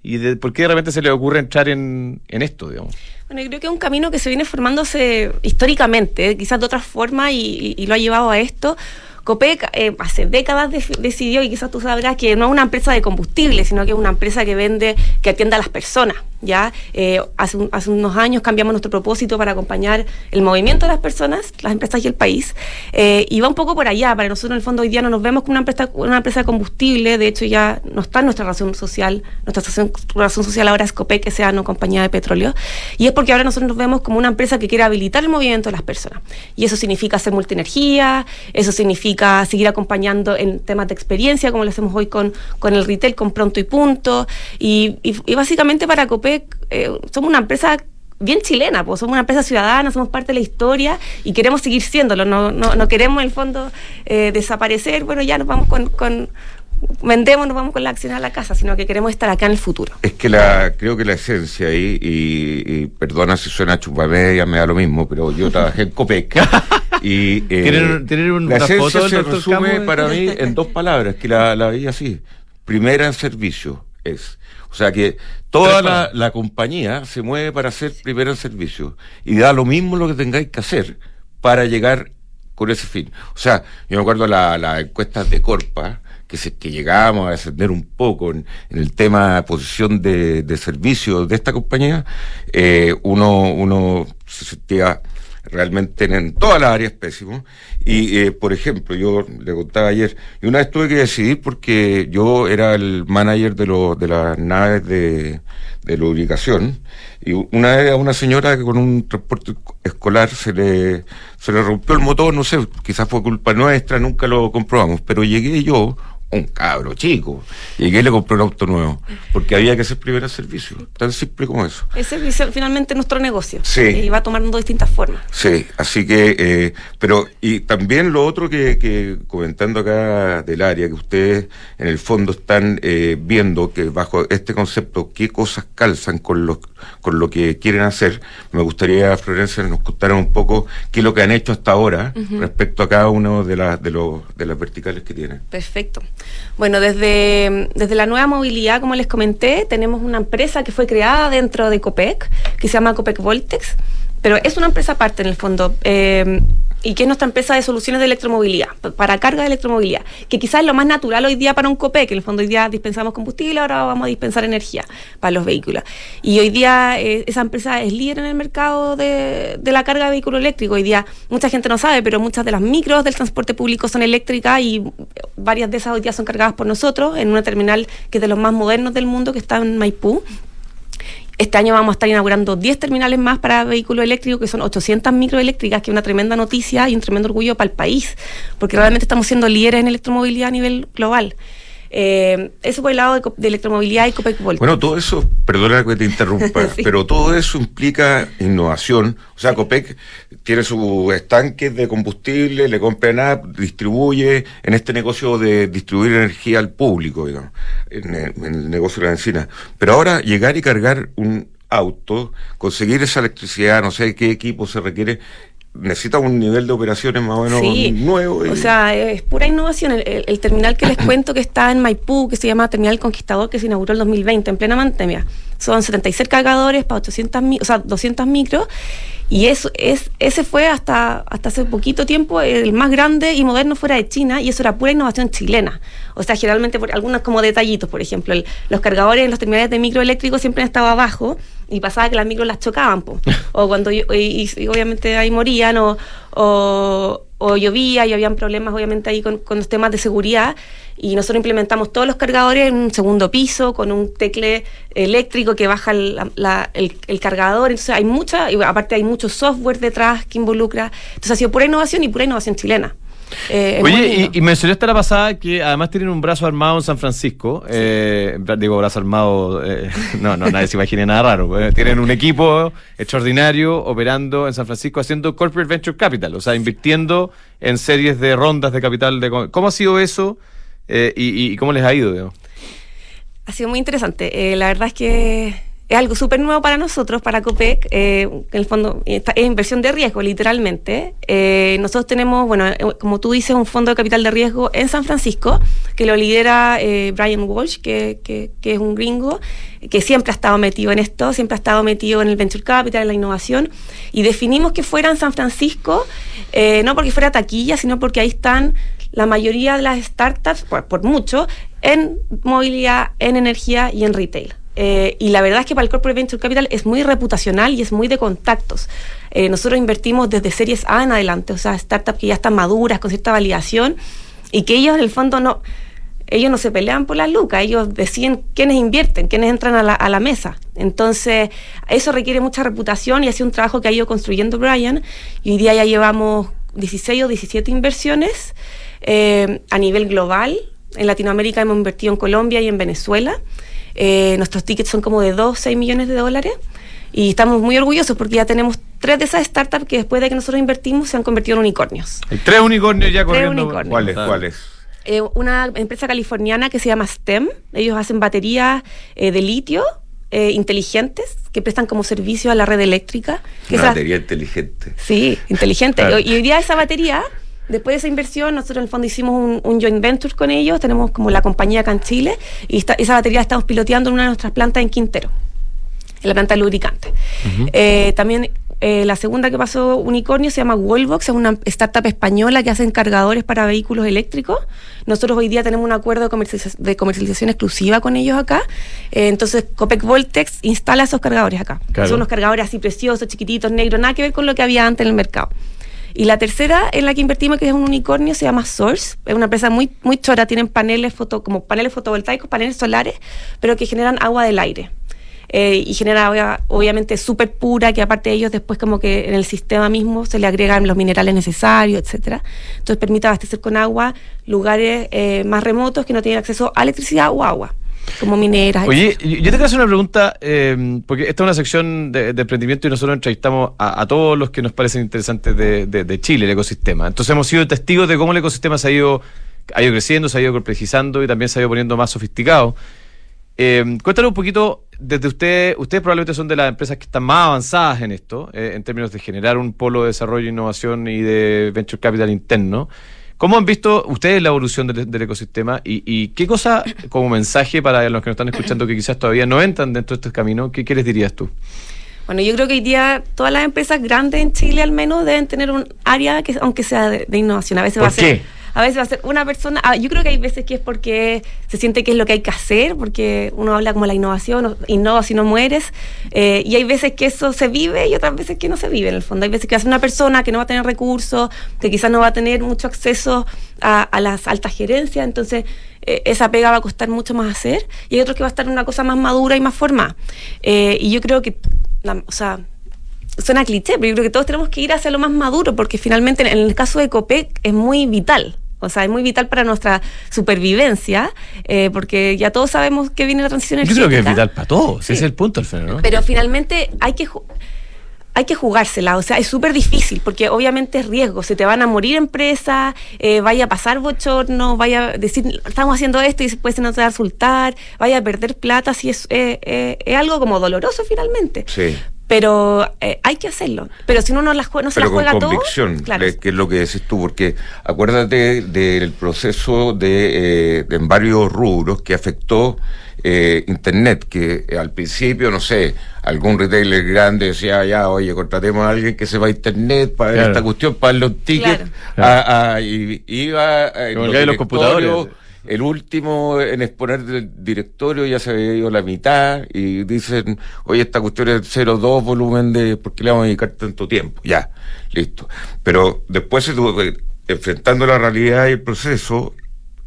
¿Y de, por qué de repente se le ocurre entrar en, en esto, digamos? Bueno, yo creo que es un camino que se viene formándose históricamente, quizás de otra forma, y, lo ha llevado a esto. Copec eh, hace décadas decidió, y quizás tú sabrás, que no es una empresa de combustible, sino que es una empresa que vende, que atiende a las personas. ¿Ya? Eh, hace, un- hace unos años cambiamos nuestro propósito para acompañar el movimiento de las personas, las empresas y el país. Eh, y va un poco por allá. Para nosotros, en el fondo, hoy día no nos vemos como una empresa, una empresa de combustible. De hecho, ya no está en nuestra razón social. Nuestra razón, razón social ahora es Copec, sea no compañía de petróleo. Y es porque ahora nosotros nos vemos como una empresa que quiere habilitar el movimiento de las personas. Y eso significa hacer multienergía, eso significa seguir acompañando en temas de experiencia, como lo hacemos hoy con, con el retail, con pronto y punto. Y, y- y básicamente para Copec eh, somos una empresa bien chilena, pues somos una empresa ciudadana, somos parte de la historia y queremos seguir siéndolo, no, no, no queremos en el fondo eh, desaparecer, bueno, ya nos vamos con, con, vendemos, nos vamos con la acción a la casa, sino que queremos estar acá en el futuro. Es que la creo que la esencia ahí, y, perdona si suena chupamedia, me da lo mismo, pero yo trabajé en Copec. y eh, la esencia se resume para mí en dos palabras, que la, la veía así. Primera en servicio es. O sea que toda la, la, compañía se mueve para ser primera en servicio. Y da lo mismo lo que tengáis que hacer para llegar con ese fin. O sea, yo me acuerdo las la encuestas de Corpa, que, se, que llegábamos a ascender un poco en, el tema de posición de, de servicio de esta compañía, eh, uno, uno se sentía realmente en todas las áreas pésimo. Y, eh, por ejemplo, yo le contaba ayer, y una vez tuve que decidir porque yo era el manager de, lo, de las naves de, de lubricación, y una vez a una señora que con un transporte escolar se le, se le rompió el motor, no sé, quizás fue culpa nuestra, nunca lo comprobamos, pero llegué yo un cabro chico. Llegué y le compró un auto nuevo, porque había que hacer primer servicio. Tan simple como eso. Es servicio finalmente nuestro negocio. Sí. Y va tomando distintas formas. Sí, así que, eh, pero, y también lo otro que, que, comentando acá del área, que ustedes en el fondo están eh, viendo que bajo este concepto, qué cosas calzan con, los, con lo que quieren hacer, me gustaría, Florencia, nos contaran un poco qué es lo que han hecho hasta ahora respecto a cada uno de, las de, los, de las verticales que tienen. Perfecto. Bueno, desde, desde la nueva movilidad, como les comenté, tenemos una empresa que fue creada dentro de COPEC, que se llama COPEC Voltex, pero es una empresa aparte en el fondo. Eh, y que es nuestra empresa de soluciones de electromovilidad, para carga de electromovilidad, que quizás es lo más natural hoy día para un COPE, que en el fondo hoy día dispensamos combustible, ahora vamos a dispensar energía para los vehículos. Y hoy día eh, esa empresa es líder en el mercado de, de, la carga de vehículo eléctrico. Hoy día mucha gente no sabe, pero muchas de las micros del transporte público son eléctricas y varias de esas hoy día son cargadas por nosotros en una terminal que es de los más modernos del mundo, que está en Maipú. Este año vamos a estar inaugurando 10 terminales más para vehículos eléctricos, que son 800 microeléctricas, que es una tremenda noticia y un tremendo orgullo para el país, porque realmente estamos siendo líderes en electromovilidad a nivel global. Eh, eso por el lado de, electromovilidad y Copec. Bueno, todo eso, perdona que te interrumpa, pero todo eso implica innovación. O sea, Copec tiene su estanque de combustible, le compra nada, distribuye en este negocio de distribuir energía al público, digamos, en el negocio de la encina. Pero ahora llegar y cargar un auto, conseguir esa electricidad, no sé qué equipo se requiere, necesita un nivel de operaciones más o menos nuevo. O sea, es pura innovación. El, terminal que les cuento que está en Maipú, que se llama Terminal Conquistador, que se inauguró en 2020, en plena pandemia. Son 76 cargadores para 800 o sea, 200 micros. Y eso es, ese fue hasta, hasta hace poquito tiempo el más grande y moderno fuera de China, y eso era pura innovación chilena. O sea, generalmente por algunos como detallitos, por ejemplo, los cargadores en los terminales de microeléctricos siempre han estado abajo y pasaba que las micros las chocaban, o cuando y, obviamente ahí morían, o, o, llovía y habían problemas obviamente ahí con, los temas de seguridad, y nosotros implementamos todos los cargadores en un segundo piso, con un tecle eléctrico que baja el, el, cargador, entonces hay mucha, y aparte hay mucho software detrás que involucra, entonces ha sido pura innovación y pura innovación chilena. Eh, Oye, y, mencionaste la pasada que además tienen un brazo armado en San Francisco. Eh, digo, brazo armado, eh, no, no, nadie se imagine nada raro. tienen un equipo extraordinario operando en San Francisco haciendo Corporate Venture Capital, o sea, invirtiendo en series de rondas de capital. De, ¿Cómo ha sido eso y, cómo les ha ido? Ha sido muy interesante. la verdad es que es algo súper nuevo para nosotros, para COPEC, eh, en el fondo es inversión de riesgo, literalmente. Eh, nosotros tenemos, bueno, eh, como tú dices, un fondo de capital de riesgo en San Francisco, que lo lidera Brian Walsh, que, que, es un gringo, que siempre ha estado metido en esto, siempre ha estado metido en el venture capital, en la innovación, y definimos que fuera en San Francisco, no porque fuera taquilla, sino porque ahí están la mayoría de las startups, por mucho, en movilidad, en energía y en retail. Eh, y la verdad es que para el Corporate Venture Capital es muy reputacional y es muy de contactos. Eh, nosotros invertimos desde series A en adelante, o sea, startups que ya están maduras, con cierta validación, y que ellos en el fondo no, ellos no se pelean por las lucas, ellos deciden quiénes invierten, quiénes entran a la, a la mesa. Entonces, eso requiere mucha reputación y ha sido un trabajo que ha ido construyendo Brian, y hoy día ya llevamos 16 o 17 inversiones eh, a nivel global. En Latinoamérica hemos invertido en Colombia y en Venezuela. Eh, nuestros tickets son como de 2, 6 millones de dólares. Y estamos muy orgullosos porque ya tenemos tres de esas startups que después de que nosotros invertimos se han convertido en unicornios. Hay tres unicornios ya corriendo. ¿Cuáles? ¿Cuáles? Eh, una empresa californiana que se llama STEM. Ellos hacen baterías eh, de litio eh, inteligentes que prestan como servicio a la red eléctrica. Que Una esa- batería inteligente. Sí, inteligente. Claro. Y hoy día esa batería, después de esa inversión, nosotros en el fondo hicimos un, un joint venture con ellos, tenemos como la compañía acá en Chile, y esta- esa batería la estamos piloteando en una de nuestras plantas en Quintero, en la planta de lubricante. Eh, también eh, la segunda que pasó Unicornio se llama Wallbox, es una startup española que hacen cargadores para vehículos eléctricos. Nosotros hoy día tenemos un acuerdo de, comercializa- de comercialización exclusiva con ellos acá. Eh, entonces, Copec Voltex instala esos cargadores acá. Claro. Son unos cargadores así preciosos, chiquititos, negros, nada que ver con lo que había antes en el mercado. Y la tercera en la que invertimos, que es un unicornio, se llama Source. Es una empresa muy, muy chora, tienen paneles foto, como paneles fotovoltaicos, paneles solares, pero que generan agua del aire. Eh, y genera agua, obviamente súper pura, que aparte de ellos después como que en el sistema mismo se le agregan los minerales necesarios, etcétera. Entonces permite abastecer con agua lugares eh, más remotos que no tienen acceso a electricidad o agua, como mineras. Oye, yo te quiero hacer una pregunta, eh, porque esta es una sección de, de emprendimiento y nosotros entrevistamos a, a todos los que nos parecen interesantes de, de- de Chile, el ecosistema. Entonces hemos sido testigos de cómo el ecosistema se ha ido, ha ido creciendo, se ha ido complejizando y también se ha ido poniendo más sofisticado. Eh, cuéntanos un poquito, desde usted, ustedes probablemente son de las empresas que están más avanzadas en esto, eh, en términos de generar un polo de desarrollo, innovación y de venture capital interno. ¿Cómo han visto ustedes la evolución del, del ecosistema y, y qué cosa, como mensaje para los que nos están escuchando que quizás todavía no entran dentro de este camino, qué, qué les dirías tú? Bueno, yo creo que hoy día todas las empresas grandes en Chile al menos deben tener un área que aunque sea de, de innovación. A veces va a ¿Por ser qué? A veces va a ser una persona, ah, yo creo que hay veces que es porque se siente que es lo que hay que hacer, porque uno habla como la innovación, innova si no mueres, eh, y hay veces que eso se vive y otras veces que no se vive en el fondo. Hay veces que va a ser una persona que no va a tener recursos, que quizás no va a tener mucho acceso a, las altas gerencias, entonces eh, esa pega va a costar mucho más hacer, y hay otros que va a estar una cosa más madura y más formada. Eh, y yo creo que, la- o sea, suena cliché, pero yo creo que todos tenemos que ir hacia lo más maduro, porque finalmente en el caso de Copec es muy vital. O sea, es muy vital para nuestra supervivencia, eh, porque ya todos sabemos que viene la transición Yo creo que es energética. vital para todos, Sí. ese es el punto al final, ¿no? Pero finalmente hay que hay que jugársela, o sea, es súper difícil porque obviamente es riesgo, se te van a morir empresas, eh, vaya a pasar bochorno, vaya a decir, estamos haciendo esto y después no te va a resultar, vaya a perder plata, si es, eh, eh, es algo como doloroso finalmente. Sí. Pero eh, hay que hacerlo. Pero si uno no, la jue- no se Pero la con juega todo, convicción, claro. le- que es lo que decís tú, porque acuérdate del proceso de, eh, de en varios rubros que afectó eh, Internet, que al principio, no sé, algún retailer grande decía, ya, oye, contratemos a alguien que sepa Internet para ver Claro. esta cuestión, para darle un ticket, Claro. a- a- y iba eh, los en los computadores. El último en exponer del directorio ya se había ido la mitad y dicen, oye, esta cuestión es 0,2 volumen de, ¿por qué le vamos a dedicar tanto tiempo? Ya, listo. Pero después se tuvo que, enfrentando la realidad y el proceso,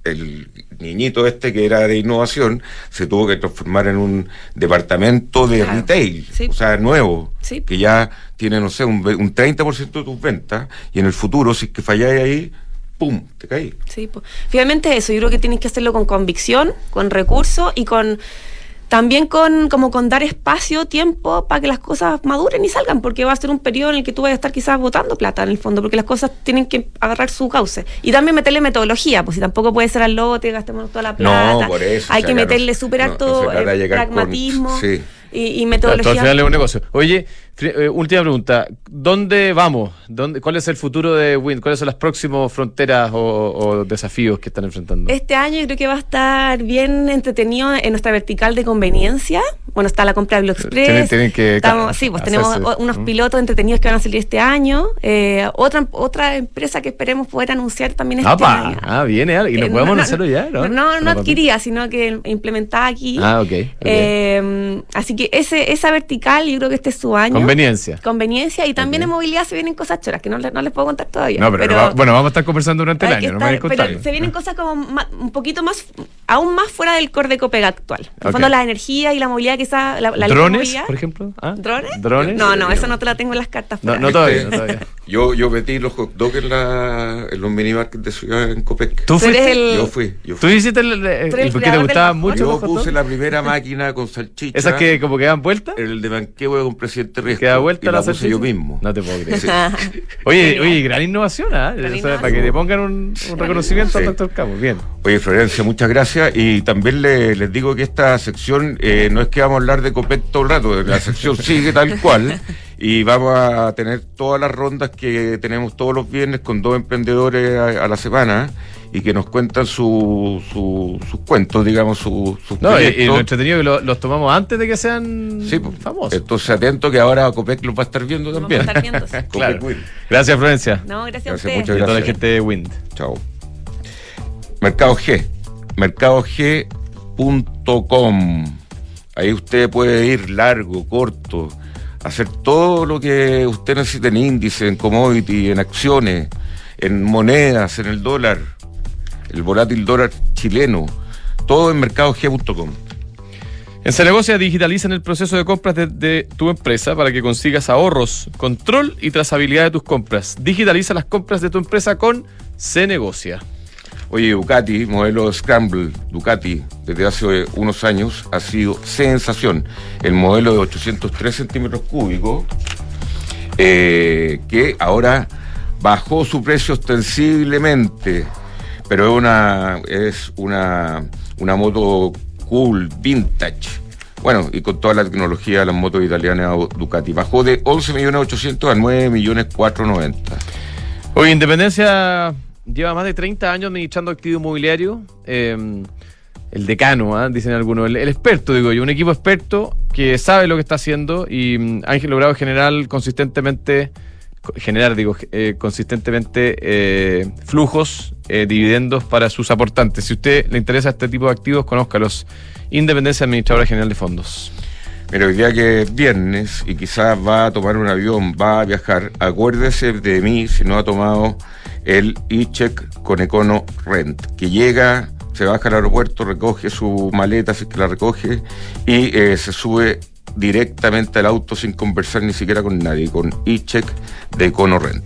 el niñito este que era de innovación se tuvo que transformar en un departamento de Claro. retail, Sí. o sea, nuevo, Sí. que ya tiene, no sé, un, un 30% de tus ventas y en el futuro, si es que falláis ahí, ¡pum!, te caí. Sí, pues. Finalmente eso, yo creo que tienes que hacerlo con convicción, con recursos y con también con como con dar espacio, tiempo para que las cosas maduren y salgan, porque va a ser un periodo en el que tú vas a estar quizás botando plata en el fondo, porque las cosas tienen que agarrar su cauce. Y también meterle metodología, pues si tampoco puede ser al lote, gastemos toda la plata. No, por eso. Hay que meterle súper no- no de eh, con- pragmatismo sí. y, metodología. al final es un negocio. Oye, eh, última pregunta. ¿Dónde vamos? ¿Dónde, ¿Cuál es el futuro de Wind? ¿Cuáles son las próximas fronteras o, o desafíos que están enfrentando? Este año yo creo que va a estar bien entretenido en nuestra vertical de conveniencia. Bueno, está la compra de Blue Express. Tienen- tienen que Estamos- sí, pues tenemos hacerse. unos Mm. pilotos entretenidos que van a salir este año. Eh, otra, otra empresa que esperemos poder anunciar también este ¡Apa! año. Ah, viene algo. ¿Y Eh, nos no, podemos no, hacerlo ya? No, no, no adquiría, sino que implementada aquí. Ah, ok. ok. Eh, así que ese, esa vertical, yo creo que este es su año. Conveniencia. Conveniencia y también Ok. en movilidad se vienen cosas choras que no, no les puedo contar todavía. No, pero, va- bueno, vamos a estar conversando durante el año. no me estar- pero contando. se vienen cosas como ma- un poquito más, aún más fuera del core de Copega actual. En el Ok. fondo, la energía y la movilidad, quizá. La, la ¿Drones, movilidad. por ejemplo? ¿Ah? ¿Drones? ¿Drones? No, no, eso no te la tengo en las cartas. No, no todavía, no todavía. Yo, yo metí los hot dogs en, la, en los minimarkets de ciudad en Copec. ¿Tú Tú fuiste? el- Yo fui, yo ¿Tú fui. hiciste el, el- el porque te bizcocho? mucho Yo puse la primera máquina con salchicha. Esas que como que dan vuelta. El de banqueo con presidente Riesco. ¿Que da vuelta y la, la puse yo mismo. No te puedo creer. Sí. Oye, oye, gran innovación, ¿ah? Gran O sea, innovación. para que te pongan un, un reconocimiento al Sí. doctor Campos. Bien. Oye, Florencia, muchas gracias. Y también le- les digo que esta sección eh, no es que vamos a hablar de Copec todo el rato, la sección sigue tal cual. Y vamos a tener todas las rondas que tenemos todos los viernes con dos emprendedores a, a la semana y que nos cuentan su, su- sus cuentos, digamos, su- sus No, y, y proyectos. lo entretenido que lo- los tomamos antes de que sean Sí, pues, famosos. Entonces, atento que ahora Copec los va a estar viendo Vamos a también. estar viendo, sí. Claro. Gracias, Florencia. No, gracias, Gracias, a ustedes. muchas Y a toda la gracias. gente de Wind. Chao. Mercado G. Mercadog.com. Ahí usted puede ir largo, corto, hacer todo lo que usted necesite en índice, en commodity, en acciones, en monedas, en el dólar, el volátil dólar chileno. Todo en mercadog.com. En Cenegocia digitalizan el proceso de compras de, de tu empresa para que consigas ahorros, control y trazabilidad de tus compras. Digitaliza las compras de tu empresa con Cenegocia. Oye, Ducati, modelo Scramble, Ducati, desde hace unos años ha sido sensación. El modelo de 803 centímetros cúbicos, eh, que ahora bajó su precio ostensiblemente, pero es una, es una, una moto cool, vintage. Bueno, y con toda la tecnología de las motos italianas Ducati. Bajó de 11.800.000 a 9.490.000. Hoy Independencia lleva más de 30 años administrando activo inmobiliario. eh, el decano, ¿ah? dicen algunos, el, experto, digo yo, un equipo experto que sabe lo que está haciendo y mm, han logrado generar consistentemente, co- generar, digo, eh, consistentemente eh, flujos, eh, dividendos para sus aportantes. Si a usted le interesa este tipo de activos, conózcalos. Independencia Administradora General de Fondos. Mira, hoy día que es viernes y quizás va a tomar un avión, va a viajar, acuérdese de mí si no ha tomado el e-check con Econo Rent, que llega, se baja al aeropuerto, recoge su maleta, si es que la recoge, y eh, se sube directamente al auto sin conversar ni siquiera con nadie, con e-check de Econo Rent.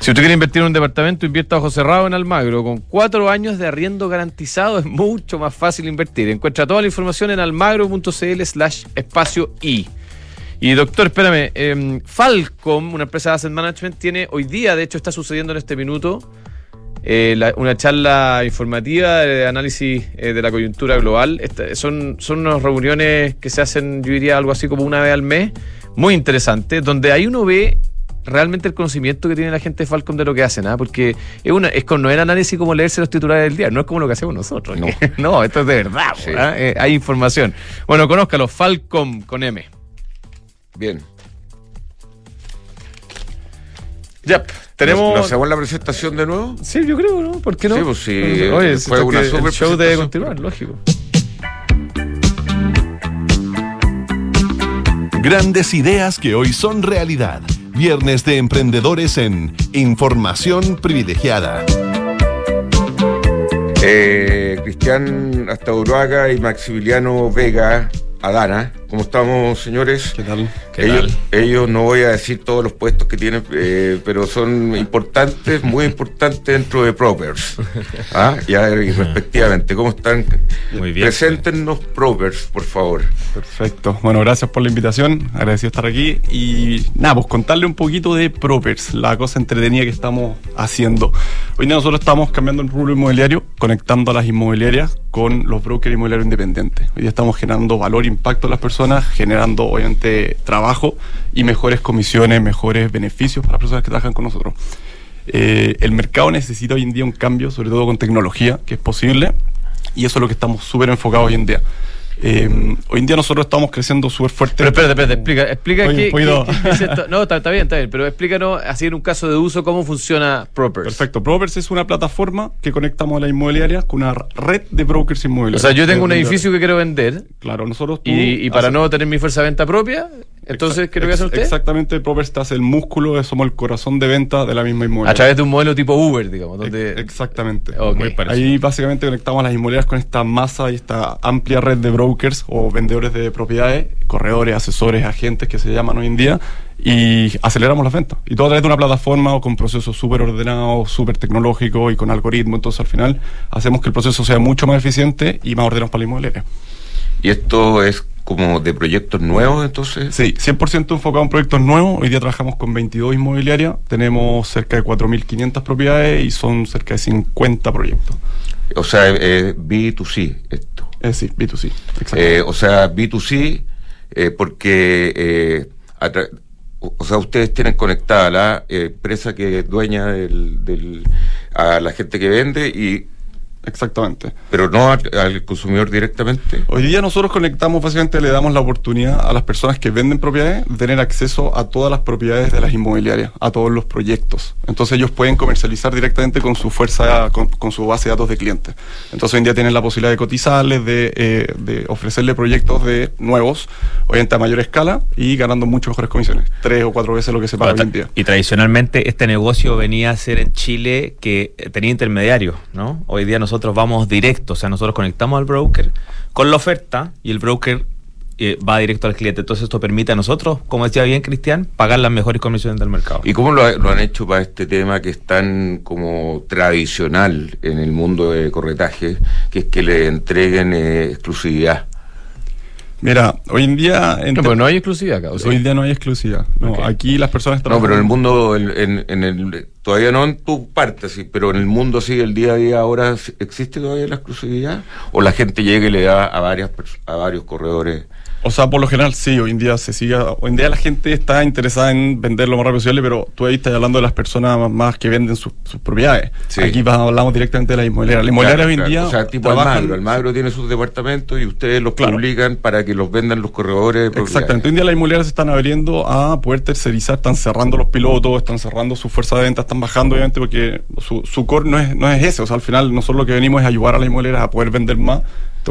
Si usted quiere invertir en un departamento, invierta a ojo cerrado en Almagro. Con cuatro años de arriendo garantizado es mucho más fácil invertir. Encuentra toda la información en almagro.cl slash espacio I. Y doctor, espérame, em, Falcom, una empresa de asset management, tiene hoy día, de hecho está sucediendo en este minuto, eh, la- una charla informativa de análisis eh, de la coyuntura global. Esta- son, son unas reuniones que se hacen, yo diría, algo así como una vez al mes, muy interesante, donde ahí uno ve realmente el conocimiento que tiene la gente de Falcom de lo que hacen, ¿ah? porque es una, es con, no es análisis como leerse los titulares del día, no es como lo que hacemos nosotros. No. No, esto es de verdad, Sí. ¿ah? Eh, hay información. Bueno, conózcalo, Falcom con M. Bien. Ya, tenemos... ¿Nos hacemos la presentación de nuevo? Sí, yo creo, ¿no? ¿Por qué no? Sí, pues sí, Oye, fue una que el super show debe continuar, lógico. Grandes ideas que hoy son realidad. Viernes de emprendedores en Información Privilegiada. Eh, Cristian hasta Uruaga y Maximiliano Vega Adana. ¿Cómo estamos, señores? ¿Qué tal? ¿Qué ellos, ellos no voy a decir todos los puestos que tienen, eh, pero son importantes, muy importantes dentro de Propers. ¿Ah? Ya, y respectivamente, ¿cómo están? Muy bien. Preséntenos Propers, por favor. Perfecto. Bueno, gracias por la invitación. Agradecido estar aquí. Y nada, pues contarle un poquito de Propers, la cosa entretenida que estamos haciendo. Hoy día nosotros estamos cambiando el rubro inmobiliario, conectando a las inmobiliarias con los brokers inmobiliarios independientes. Hoy día estamos generando valor e impacto a las personas, generando obviamente trabajo y mejores comisiones, mejores beneficios para las personas que trabajan con nosotros. Eh, el mercado necesita hoy en día un cambio, sobre todo con tecnología, que es posible, y eso es lo que estamos súper enfocados hoy en día. Eh, hoy en día nosotros estamos creciendo súper fuerte. Pero espérate, espérate, explica, explica Oye, qué, un poquito. qué- qué es esto. No, está, está bien, está bien, pero explícanos, así en un caso de uso, cómo funciona Propers. Perfecto. Propers es una plataforma que conectamos a las inmobiliarias con una red de brokers O inmobiliarios. sea, yo tengo un edificio que quiero vender Claro, nosotros tú y, y para no tener mi fuerza de venta propia, Entonces, ¿qué es lo que hacen ustedes? Exactamente, hace el músculo, somos el corazón de venta de la misma inmobiliaria. A través de un modelo tipo Uber, digamos, donde... Ex- Exactamente. Ahí básicamente conectamos a las inmobiliarias con esta masa y esta amplia red de brokers o vendedores de propiedades, corredores, asesores, agentes que se llaman hoy en día, y aceleramos las ventas. Y todo a través de una plataforma o con procesos súper ordenados, súper tecnológicos y con algoritmos. Entonces al final hacemos que el proceso sea mucho más eficiente y más ordenado para la inmobiliaria. Y esto es como de proyectos nuevos, entonces. Sí, 100% enfocado en proyectos nuevos. Hoy día trabajamos con 22 inmobiliarias, tenemos cerca de 4.500 propiedades y son cerca de 50 proyectos. O sea, eh, B2C esto. Es decir, B2C. Exacto. Eh, o sea, B2C, eh, porque, eh, o sea, ustedes tienen conectada la eh, empresa que es dueña del, del- a la gente que vende, y Exactamente. pero no al, al consumidor directamente. Hoy día nosotros conectamos, básicamente le damos la oportunidad a las personas que venden propiedades de tener acceso a todas las propiedades de las inmobiliarias, a todos los proyectos. Entonces ellos pueden comercializar directamente con su fuerza, con, con su base de datos de clientes. Entonces hoy en día tienen la posibilidad de cotizarles, de, eh, de ofrecerle proyectos de nuevos, obviamente a mayor escala y ganando mucho mejores comisiones. Tres o cuatro veces lo que se paga hoy en día. Y tradicionalmente este negocio venía a ser en Chile que tenía intermediarios, ¿no? Hoy día nosotros vamos directo, o sea, nosotros conectamos al broker con la oferta y el broker eh, va directo al cliente. Entonces esto permite a nosotros, como decía bien Cristian, pagar las mejores comisiones del mercado. ¿Y cómo lo, ha- lo han hecho para este tema que es tan como tradicional en el mundo de corretaje, que es que le entreguen eh, exclusividad? Mira, hoy en día... No, pero no hay exclusividad acá, ¿o sí? Hoy en día no hay exclusividad. No, aquí las personas No, pero en el trabajan- mundo, en, en- en el, todavía no en tu parte, sí, pero en el mundo sí, el día a día ahora, ¿existe todavía la exclusividad? ¿O la gente llega y le da a, varias, a varios corredores? O sea, por lo general sí, hoy en día se sigue, hoy en día la gente está interesada en vender lo más rápido posible, pero tú ahí estás hablando de las personas más, que venden sus, sus propiedades. Sí. Aquí hablamos directamente de la inmobiliaria. La inmobiliaria Claro, hoy en claro. día O sea, tipo trabajan- Almagro. Almagro tiene sus departamentos y ustedes los Claro. publican para que los vendan los corredores. de. Exactamente. Hoy en día las inmobiliarias se están abriendo a poder tercerizar, están cerrando los pilotos, están cerrando su fuerza de venta, están bajando obviamente porque su, su core no es, no es ese. O sea, al final nosotros lo que venimos es ayudar a las inmobiliarias a poder vender más,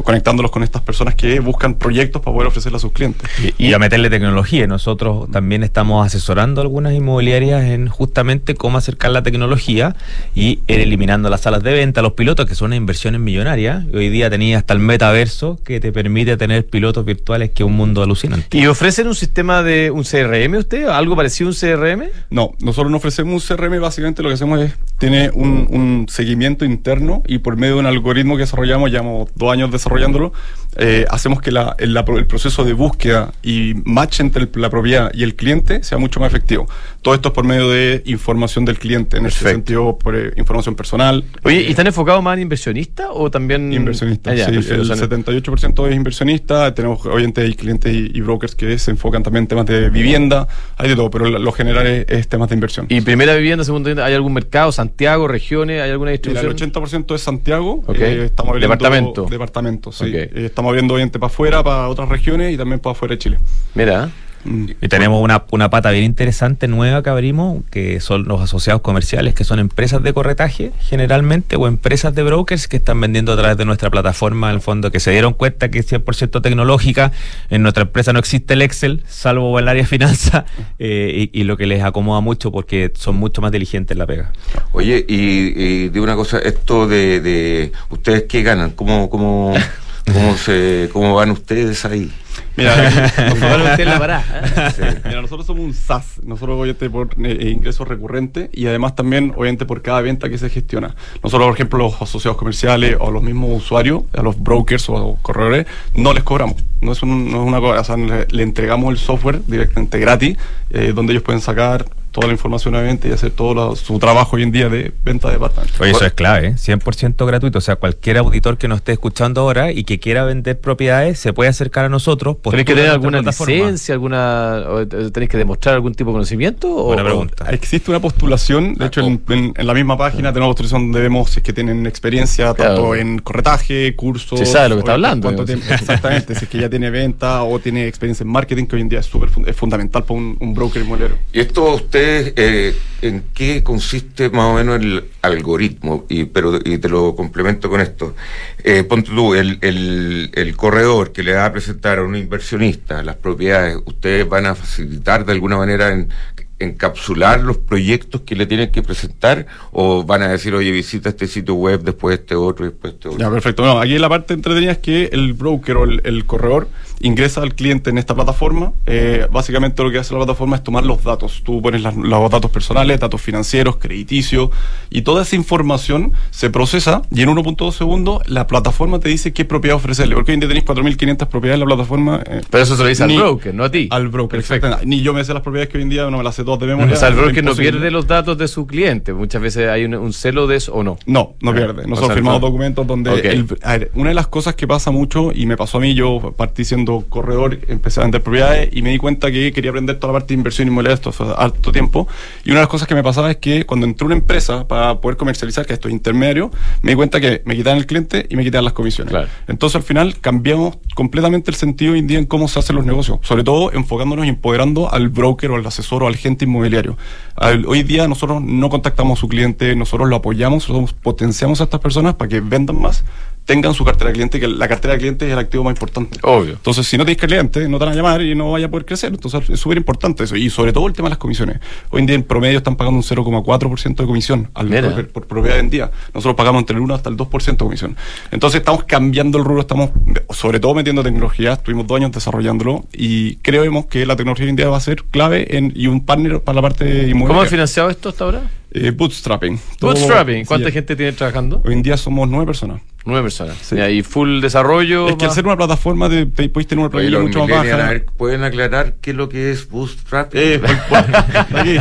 conectándolos con estas personas que buscan proyectos para poder ofrecerle a sus clientes. Y, y a meterle tecnología. Nosotros también estamos asesorando a algunas inmobiliarias en justamente cómo acercar la tecnología y ir eliminando las salas de venta, los pilotos, que son unas inversiones millonarias. Y hoy día tenía hasta el metaverso que te permite tener pilotos virtuales, que es un mundo alucinante. ¿Y ofrecen un sistema de un CRM usted? ¿Algo parecido a un CRM? No, nosotros no ofrecemos un CRM, básicamente lo que hacemos es, tiene un, un seguimiento interno y por medio de un algoritmo que desarrollamos, llevamos dos años desarrollándolo, eh, hacemos que la- el, la- el proceso de búsqueda y match entre el- la propiedad y el cliente sea mucho más efectivo. Todo esto es por medio de información del cliente, en Perfecto. sentido, por eh, información personal. Oye, ¿y Eh, están enfocados más en inversionistas o también...? Inversionistas, Ah, sí, el O sea, 78% es inversionista, tenemos obviamente hay clientes y, y brokers que se enfocan también en temas de vivienda, hay de todo, pero lo, general es, es temas de inversión. ¿Y primera vivienda, segunda vivienda, hay algún mercado, Santiago, regiones, hay alguna Mira, el distribución? 80% es Santiago. Ok. eh, estamos Departamento. Departamentos, sí. Ok. Eh, estamos abriendo obviamente para afuera, para otras regiones y también para afuera de Chile. Mira, Mm. Y tenemos una, una pata bien interesante nueva que abrimos, que son los asociados comerciales, que son empresas de corretaje generalmente, o empresas de brokers que están vendiendo a través de nuestra plataforma, al fondo, que se dieron cuenta que es 100% tecnológica. En nuestra empresa no existe el Excel, salvo el área de finanzas, eh, y, y lo que les acomoda mucho porque son mucho más diligentes en la pega. Oye, y, y de una cosa, esto de, de ¿ustedes qué ganan? ¿Cómo, cómo, cómo, se, cómo van ustedes ahí? Mira, Ojalá usted la pará. Mira, nosotros somos un SaaS, nosotros obviamente por eh, ingresos recurrentes y además también obviamente por cada venta que se gestiona. Nosotros, por ejemplo, los asociados comerciales o los mismos usuarios, a los brokers o corredores, no les cobramos. No es, un- no es una cosa, o sea, le, le entregamos el software directamente gratis, eh, donde ellos pueden sacar toda la información obviamente y hacer todo lo- su trabajo hoy en día de venta de departamentos. Oye, eso es clave, ¿eh? 100% gratuito. O sea, cualquier auditor que nos esté escuchando ahora y que quiera vender propiedades se puede acercar a nosotros. ¿Tenéis que tener alguna licencia, alguna, tenéis que demostrar algún tipo de conocimiento? o- Buena o- pregunta. Existe una postulación, de hecho en, en- en la misma página tenemos una postulación donde vemos si es que tienen experiencia Claro. tanto en corretaje, cursos. Si sabe lo que está hablando, tiempo- exactamente, si es que ya tiene venta o tiene experiencia en marketing, que hoy en día es súper es fundamental para un, un broker inmobiliario. ¿Y esto ustedes eh, ¿en qué consiste más o menos el algoritmo? Y, pero, y te lo complemento con esto. Eh, ponte tú, el, el, el corredor que le va a presentar a un inversionista las propiedades, ¿ustedes van a facilitar de alguna manera en encapsular los proyectos que le tienen que presentar o van a decir, oye, visita este sitio web, después este otro, después este otro? Ya, perfecto. No, aquí la parte entretenida es que el broker o el, corredor ingresa al cliente en esta plataforma. Eh, básicamente lo que hace la plataforma es tomar los datos. Tú pones los datos personales, datos financieros, crediticios y toda esa información se procesa y en 1.2 segundos la plataforma te dice qué propiedad ofrecerle. Porque hoy en día tenéis 4.500 propiedades en la plataforma. Eh, Pero eso se lo dice al broker, no a ti. Al broker, perfecto. Ni yo me sé las propiedades que hoy en día no me las sé todas de memoria. O sea, el broker no pierde los datos de su cliente. Muchas veces hay un, celo de eso o no. No, no pierde. Nosotros firmamos documentos donde... a ver, una de las cosas que pasa mucho, y me pasó a mí, yo partí siendo corredor, empecé a vender propiedades y me di cuenta que quería aprender toda la parte de inversión inmobiliaria esto fue harto tiempo. Y una de las cosas que me pasaba es que cuando entré a una empresa para poder comercializar, que esto es intermedio, me di cuenta que me quitaban el cliente y me quitaban las comisiones. Entonces al final cambiamos completamente el sentido hoy en día en cómo se hacen los negocios, sobre todo enfocándonos y empoderando al broker o al asesor o al inmobiliario. Hoy día nosotros no contactamos a su cliente, nosotros lo apoyamos, nosotros potenciamos a estas personas para que vendan más, tengan su cartera de cliente, que la cartera de cliente es el activo más importante. Obvio. Entonces, si no tienes cliente, no te van a llamar y no vaya a poder crecer. Entonces, es súper importante eso. Y sobre todo el tema de las comisiones. Hoy en día, en promedio, están pagando un 0,4% de comisión al por, por propiedad en día. Nosotros pagamos entre el 1 hasta el 2% de comisión. Entonces, estamos cambiando el rubro, estamos sobre todo metiendo tecnología. Estuvimos dos años desarrollándolo y creemos que la tecnología hoy en día va a ser clave en, y un partner para la parte inmobiliaria. ¿Cómo han financiado esto hasta ahora? Eh, bootstrapping. bootstrapping. ¿Cuánta gente tiene trabajando? Hoy en día somos nueve personas. Nueve personas. Y full desarrollo. Es que al ser una plataforma de, podéis tener una plataforma mucho más baja. ¿Pueden aclarar qué es lo que es Bootstrap? Eh, aquí.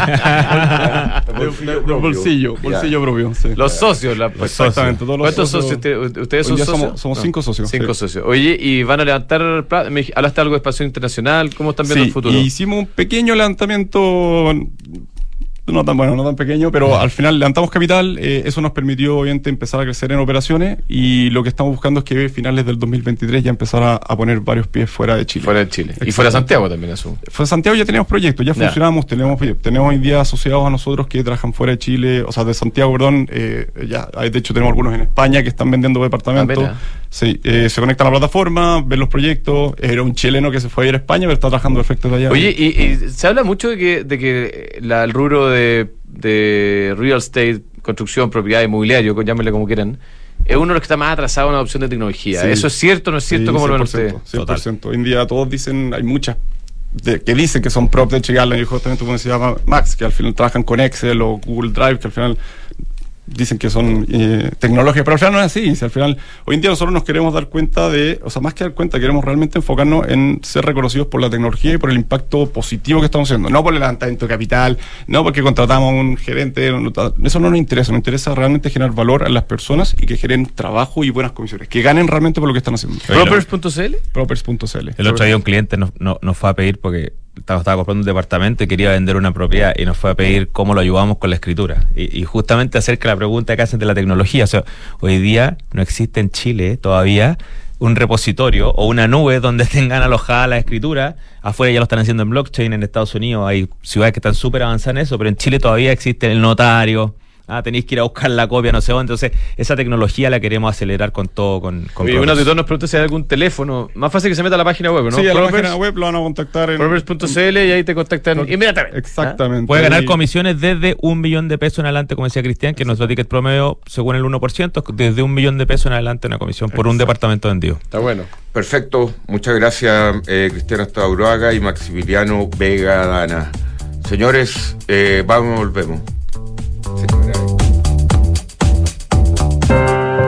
bolsillo, bolsillo propio. Los socios. La, Exactamente. Todos los ¿Cuántos socios? ¿Ustedes son socios? Somos, cinco socios. Cinco socios. Oye, ¿y van a levantar ¿Hablaste algo de expansión internacional? ¿Cómo están viendo el futuro? hicimos un pequeño levantamiento no tan bueno, no tan pequeño, pero al final levantamos capital, eh, eso nos permitió obviamente empezar a crecer en operaciones y lo que estamos buscando es que a finales del 2023 ya empezar a, poner varios pies fuera de Chile. Fuera de Chile. Y fuera de Santiago también eso. Fuera de Santiago ya teníamos proyectos, ya, funcionamos, tenemos, tenemos hoy día asociados a nosotros que trabajan fuera de Chile, o sea, de Santiago, perdón, eh, ya, de hecho tenemos algunos en España que están vendiendo departamentos. Ah, sí, eh, se conectan a la plataforma, ven los proyectos, era un chileno que se fue a ir a España, pero está trabajando perfecto de allá. Oye, y, se habla mucho de que, de que la, el rubro de de real estate, construcción, propiedad, inmobiliario, llámenle como quieran, es uno de los que está más atrasado en la adopción de tecnología. ¿Eso es cierto o no es cierto? como lo ven ustedes? 100%. Hoy en día todos dicen, hay muchas que dicen que son prop de Chigarland y justamente como se llama Max, que al final trabajan con Excel o Google Drive, que al final dicen que son eh, tecnologías, pero al final no es así. Si al final, hoy en día nosotros nos queremos dar cuenta de, o sea, más que dar cuenta, queremos realmente enfocarnos en ser reconocidos por la tecnología y por el impacto positivo que estamos haciendo. No por el levantamiento de capital, no porque contratamos a un gerente, eso no nos interesa. Nos interesa realmente generar valor a las personas y que generen trabajo y buenas comisiones, que ganen realmente por lo que están haciendo. Propers.cl? Propers.cl. El otro día un cliente nos, nos fue a pedir porque estaba, comprando un departamento y quería vender una propiedad y nos fue a pedir cómo lo ayudamos con la escritura. Y, justamente acerca la pregunta que hacen de la tecnología. O sea, hoy día no existe en Chile todavía un repositorio o una nube donde tengan alojada la escritura. Afuera ya lo están haciendo en blockchain, en Estados Unidos hay ciudades que están súper avanzadas en eso, pero en Chile todavía existe el notario, ah, tenéis que ir a buscar la copia, no sé dónde. Entonces, esa tecnología la queremos acelerar con todo. Con, con y una de nos pregunta si hay algún teléfono. Más fácil que se meta a la página web, ¿no? Sí, a la página web lo van a contactar en. Provers.cl y ahí te contactan inmediatamente. Exactamente. Puede ganar comisiones desde un millón de pesos en adelante, como decía Cristian, que nuestro ticket promedio, según el 1%, desde un millón de pesos en adelante una comisión por un departamento vendido. Está bueno. Perfecto. Muchas gracias, eh, Cristiano Estauroaga y Maximiliano Vega Dana. Señores, eh, vamos, volvemos.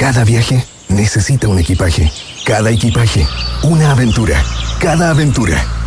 Cada viaje necesita un equipaje. Cada equipaje, una aventura. Cada aventura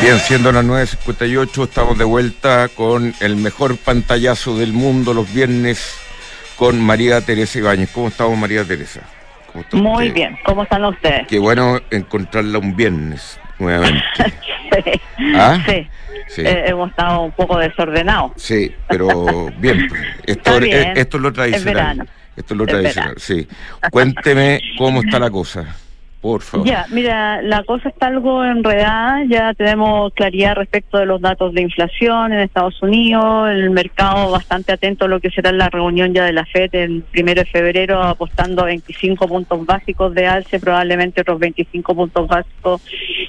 Bien, siendo las 9.58, estamos de vuelta con el mejor pantallazo del mundo los viernes con María Teresa Ibáñez. ¿Cómo estamos, María Teresa? ¿Cómo está Muy bien, ¿cómo están ustedes? Qué bueno encontrarla un viernes nuevamente. sí, ¿Ah? sí. Sí. Eh, hemos estado un poco desordenados. Sí, pero bien, pues, esto, bien, esto es lo tradicional. Esto es lo Es tradicional, sí. Cuénteme cómo está la cosa. Por. Ya, mira, la cosa está algo enredada, ya tenemos claridad respecto de los datos de inflación en Estados Unidos, el mercado bastante atento a lo que será la reunión ya de la FED el primero de febrero, apostando a 25 puntos básicos de alce, probablemente otros 25 puntos básicos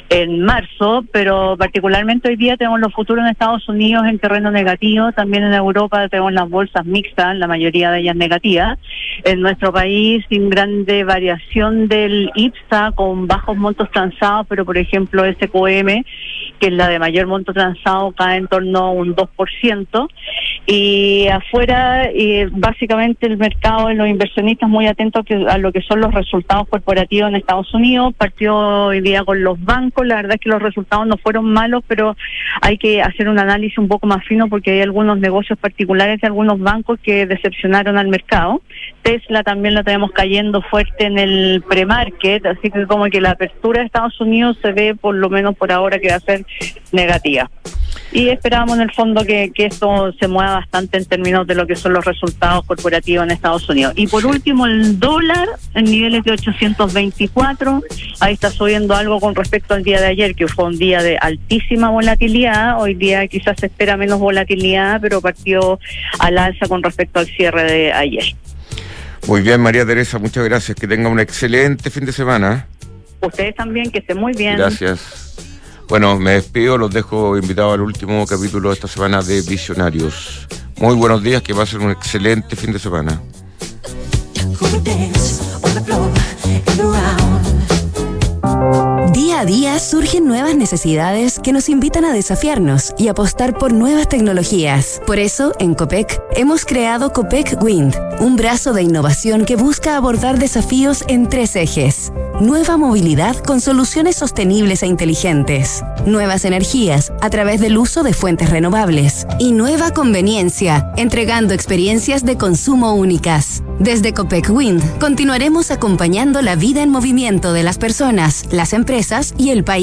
en marzo, pero particularmente hoy día tenemos los futuros en Estados Unidos en terreno negativo, también en Europa tenemos las bolsas mixtas, la mayoría de ellas negativas, en nuestro país sin grande variación del IPSA con bajos montos transados, pero por ejemplo SQM, que es la de mayor monto transado, cae en torno a un 2%, y afuera eh, básicamente el mercado los inversionistas muy atentos a lo que son los resultados corporativos en Estados Unidos, partió hoy día con los bancos, la verdad es que los resultados no fueron malos, pero hay que hacer un análisis un poco más fino porque hay algunos negocios particulares de algunos bancos que decepcionaron al mercado. Tesla también la tenemos cayendo fuerte en el pre-market, así que como que la apertura de Estados Unidos se ve por lo menos por ahora que va a ser negativa. Y esperamos en el fondo que, que esto se mueva bastante en términos de lo que son los resultados corporativos en Estados Unidos. Y por último, el dólar en niveles de 824, ahí está subiendo algo con respecto al día de ayer, que fue un día de altísima volatilidad. Hoy día quizás se espera menos volatilidad, pero partió al alza con respecto al cierre de ayer. Muy bien, María Teresa, muchas gracias. Que tenga un excelente fin de semana. Ustedes también, que estén muy bien. Gracias. Bueno, me despido, los dejo invitados al último capítulo de esta semana de Visionarios. Muy buenos días, que va a ser un excelente fin de semana. Día a día surgen nuevas necesidades que nos invitan a desafiarnos y apostar por nuevas tecnologías. Por eso, en COPEC, hemos creado COPEC Wind, un brazo de innovación que busca abordar desafíos en tres ejes. Nueva movilidad con soluciones sostenibles e inteligentes. Nuevas energías a través del uso de fuentes renovables. Y nueva conveniencia, entregando experiencias de consumo únicas. Desde Copec Wind continuaremos acompañando la vida en movimiento de las personas, las y el país.